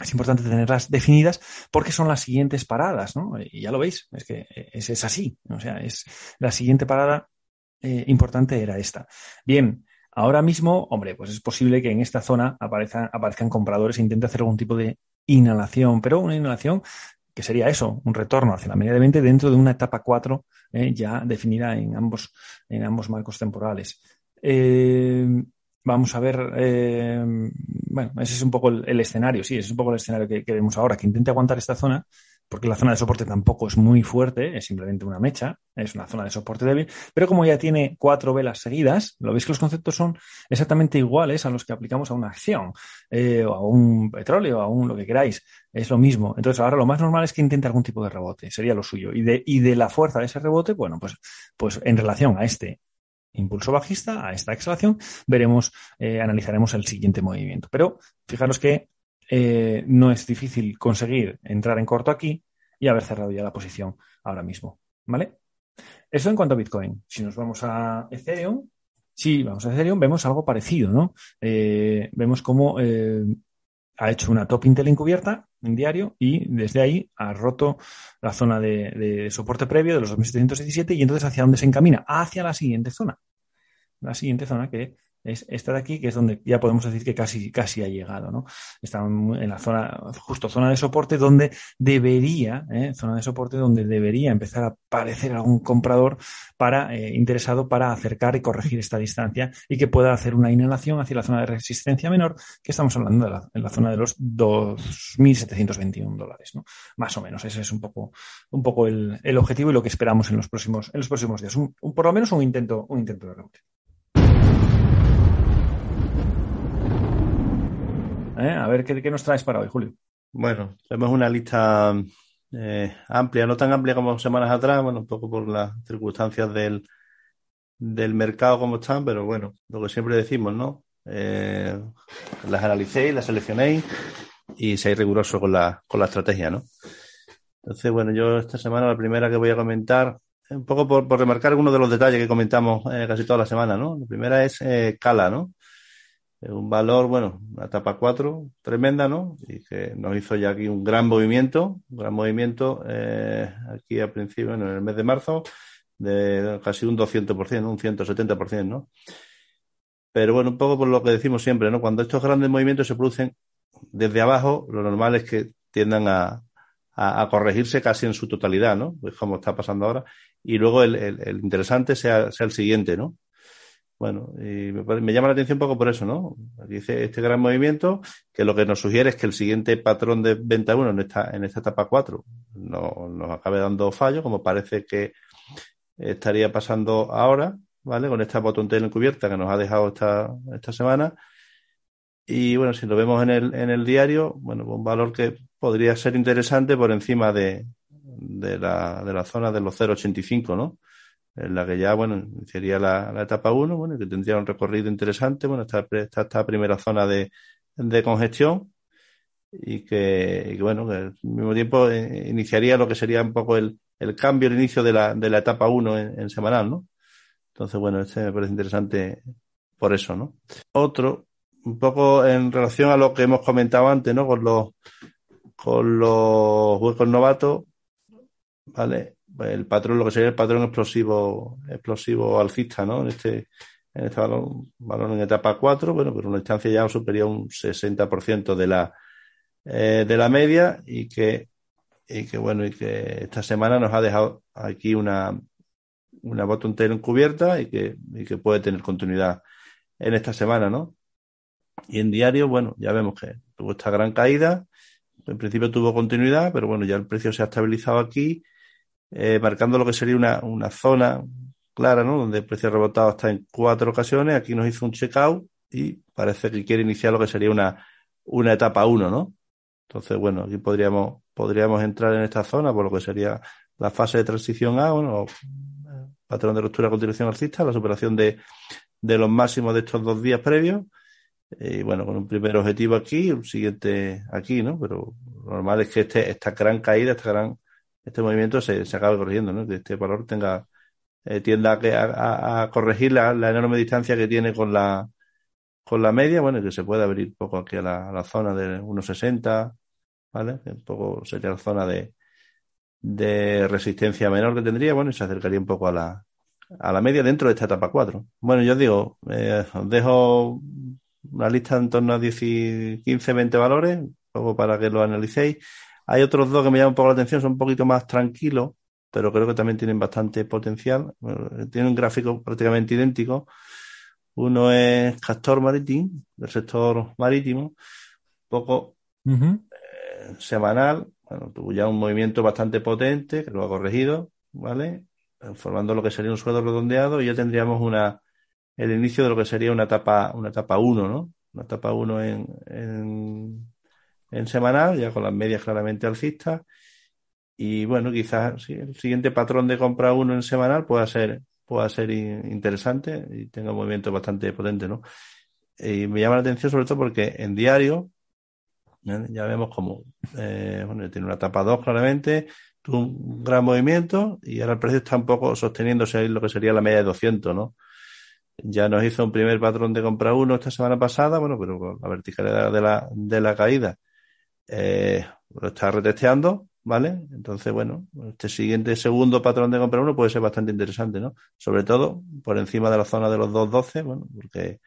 es importante tenerlas definidas porque son las siguientes paradas, ¿no? Y ya lo veis, es que es, así, o sea, es la siguiente parada eh, importante era esta. Bien, ahora mismo, hombre, pues es posible que en esta zona aparezcan compradores e intente hacer algún tipo de inhalación, pero una inhalación que sería eso, un retorno hacia la media de 20 dentro de una etapa 4 eh, ya definida en ambos, en ambos marcos temporales. Eh, vamos a ver, eh, bueno, ese es un poco el, escenario, sí, ese es un poco el escenario que, que, vemos ahora, que intente aguantar esta zona, porque la zona de soporte tampoco es muy fuerte, es simplemente una mecha, es una zona de soporte débil, pero como ya tiene cuatro velas seguidas, lo veis que los conceptos son exactamente iguales a los que aplicamos a una acción, eh, o a un petróleo, a un lo que queráis, es lo mismo. Entonces ahora lo más normal es que intente algún tipo de rebote, sería lo suyo. Y de, y de la fuerza de ese rebote, bueno, pues, pues en relación a este impulso bajista, a esta exhalación, veremos, eh, analizaremos el siguiente movimiento. Pero fijaros que eh, no es difícil conseguir entrar en corto aquí y haber cerrado ya la posición ahora mismo. ¿Vale? Eso en cuanto a Bitcoin. Si nos vamos a Ethereum, sí, vamos a Ethereum, vemos algo parecido, ¿no? Eh, vemos cómo ha hecho una top Intel encubierta en diario y desde ahí ha roto la zona de, soporte previo de los 2717 y entonces hacia dónde se encamina? Hacia la siguiente zona. La siguiente zona que es esta de aquí, que es donde ya podemos decir que casi, casi ha llegado, ¿no? Está en la zona, justo zona de soporte donde debería, ¿eh? zona de soporte donde debería empezar a aparecer algún comprador para, eh, interesado para acercar y corregir esta distancia y que pueda hacer una inhalación hacia la zona de resistencia menor, que estamos hablando en la zona de los 2.721 dólares, ¿no? Más o menos. Ese es un poco, un poco el, el objetivo y lo que esperamos en los próximos, en los próximos días. Un, por lo menos un intento, un intento de rebote. ¿Eh? A ver, ¿qué, ¿qué, nos traes para hoy, Julio? Bueno, tenemos una lista eh, amplia, no tan amplia como semanas atrás, bueno, un poco por las circunstancias del, del mercado como están, pero bueno, lo que siempre decimos, ¿no? Eh, las analicéis, las seleccionéis y seáis rigurosos con la, con la estrategia, ¿no? Entonces, bueno, yo esta semana la primera que voy a comentar, un poco por, por remarcar algunos de los detalles que comentamos eh, casi toda la semana, ¿no? La primera es eh, Cala, ¿no? Un valor, bueno, una etapa 4 tremenda, ¿no? Y que nos hizo ya aquí un gran movimiento, un gran movimiento eh, aquí al principio, en el mes de marzo, de casi un 200%, un 170%, ¿no? Pero bueno, un poco por lo que decimos siempre, ¿no? Cuando estos grandes movimientos se producen desde abajo, lo normal es que tiendan a, a, a corregirse casi en su totalidad, ¿no? Pues como está pasando ahora. Y luego el, el, el interesante sea, sea el siguiente, ¿no? Bueno, y me, llama la atención un poco por eso, ¿no? Dice este gran movimiento que lo que nos sugiere es que el siguiente patrón de venta 1 en esta, en esta etapa 4 no, nos acabe dando fallo, como parece que estaría pasando ahora, ¿vale? Con esta botón tail encubierta que nos ha dejado esta, esta semana. Y bueno, si lo vemos en el, en el diario, bueno, un valor que podría ser interesante por encima de, de, la, de la zona de los 0,85, ¿no? En la que ya, bueno, sería la, la etapa 1, bueno, que tendría un recorrido interesante, bueno, esta, esta, esta primera zona de, de congestión y que, y que, bueno, que al mismo tiempo eh, iniciaría lo que sería un poco el, el cambio, el inicio de la, de la etapa 1 en, en, semanal, ¿no? Entonces, bueno, este me parece interesante por eso, ¿no? Otro, un poco en relación a lo que hemos comentado antes, ¿no? Con los, con los huecos novatos, ¿vale? El patrón, lo que sería el patrón explosivo, explosivo alcista, ¿no? En este, en este balón, balón en etapa 4, bueno, pero una distancia ya superior a un 60% de la, eh, de la media y que, y que, bueno, y que esta semana nos ha dejado aquí una, una tail encubierta y que, y que puede tener continuidad en esta semana, ¿no? Y en diario, bueno, ya vemos que tuvo esta gran caída. En principio tuvo continuidad, pero bueno, ya el precio se ha estabilizado aquí eh, marcando lo que sería una, una zona clara, ¿no? Donde el precio rebotado está en cuatro ocasiones. Aquí nos hizo un checkout y parece que quiere iniciar lo que sería una, una etapa uno, ¿no? Entonces, bueno, aquí podríamos, podríamos entrar en esta zona por lo que sería la fase de transición A, bueno, patrón de ruptura a continuación alcista, la superación de, de los máximos de estos dos días previos. Y bueno, con un primer objetivo aquí, un siguiente aquí, ¿no? Pero lo normal es que este, esta gran caída, esta gran este movimiento se, se acabe corrigiendo, ¿no? Que este valor tenga, eh, tienda a, a, a corregir la, la, enorme distancia que tiene con la, con la media, bueno, que se puede abrir un poco aquí a la, zona de 1,60, ¿vale? Un poco sería la zona de, de resistencia menor que tendría, bueno, y se acercaría un poco a la, a la media dentro de esta etapa 4. Bueno, yo os digo, eh, os dejo una lista en torno a 10 15, 20 valores, poco para que lo analicéis. Hay otros dos que me llaman un poco la atención, son un poquito más tranquilos, pero creo que también tienen bastante potencial. Tienen un gráfico prácticamente idéntico. Uno es Castor Maritim, del sector marítimo, un poco uh -huh. eh, semanal. Bueno, tuvo ya un movimiento bastante potente, que lo ha corregido, ¿vale? Formando lo que sería un suelo redondeado y ya tendríamos una, el inicio de lo que sería una etapa, una etapa 1, ¿no? Una etapa 1 en, en en semanal, ya con las medias claramente alcistas. Y bueno, quizás el siguiente patrón de compra uno en semanal pueda ser, pueda ser interesante y tenga un movimiento bastante potente, ¿no? Y me llama la atención sobre todo porque en diario Ya vemos cómo, eh, bueno, tiene una tapa 2 claramente, tuvo un gran movimiento y ahora el precio está un poco sosteniéndose ahí lo que sería la media de 200, ¿no? Ya nos hizo un primer patrón de compra 1 esta semana pasada, bueno, pero con la verticalidad de la, de la caída eh, lo está retesteando, ¿vale? Entonces, bueno, este siguiente segundo patrón de compra 1 puede ser bastante interesante, ¿no? Sobre todo por encima de la zona de los 2.12, bueno, porque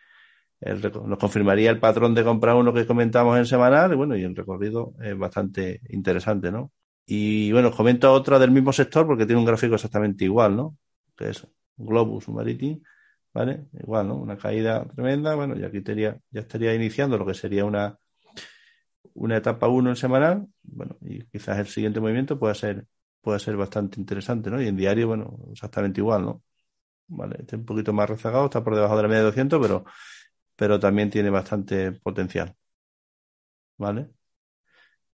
nos confirmaría el patrón de compra 1 que comentamos en semanal y bueno, y el recorrido es bastante interesante, ¿no? Y bueno, comento otra del mismo sector porque tiene un gráfico exactamente igual, ¿no? Que es Globus Maritime, ¿vale? Igual, ¿no? Una caída tremenda, bueno, y aquí ya estaría iniciando lo que sería una, una etapa 1 en semanal, bueno, y quizás el siguiente movimiento pueda ser, pueda ser bastante interesante, ¿no? Y en diario, bueno, exactamente igual, ¿no? Vale, está un poquito más rezagado, está por debajo de la media de 200, pero pero también tiene bastante potencial. ¿Vale?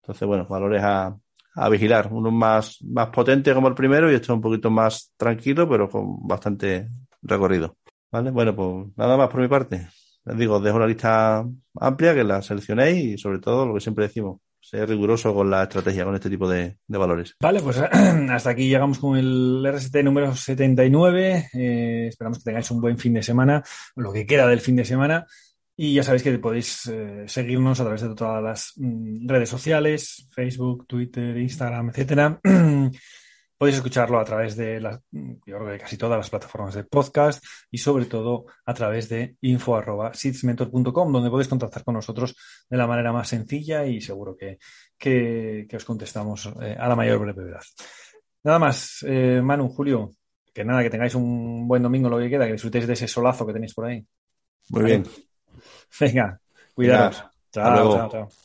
Entonces, bueno, valores a, a vigilar. Uno más, más potente como el primero y esto un poquito más tranquilo, pero con bastante recorrido. ¿Vale? Bueno, pues nada más por mi parte. Digo, dejo una lista amplia que la seleccionéis y sobre todo lo que siempre decimos, ser riguroso con la estrategia, con este tipo de, valores. Vale, pues hasta aquí llegamos con el RST número 79. Eh, esperamos que tengáis un buen fin de semana, lo que queda del fin de semana. Y ya sabéis que podéis eh, seguirnos a través de todas las mm, redes sociales, Facebook, Twitter, Instagram, etcétera. Podéis escucharlo a través de las, yo creo que casi todas las plataformas de podcast y sobre todo a través de info.sitsmentor.com, donde podéis contactar con nosotros de la manera más sencilla y seguro que, que, os contestamos eh, a la mayor brevedad. Nada más, eh, Manu, Julio, que nada, que tengáis un buen domingo lo que queda, que disfrutéis de ese solazo que tenéis por ahí. Muy bien. Venga, cuidados. Chao, chao, chao.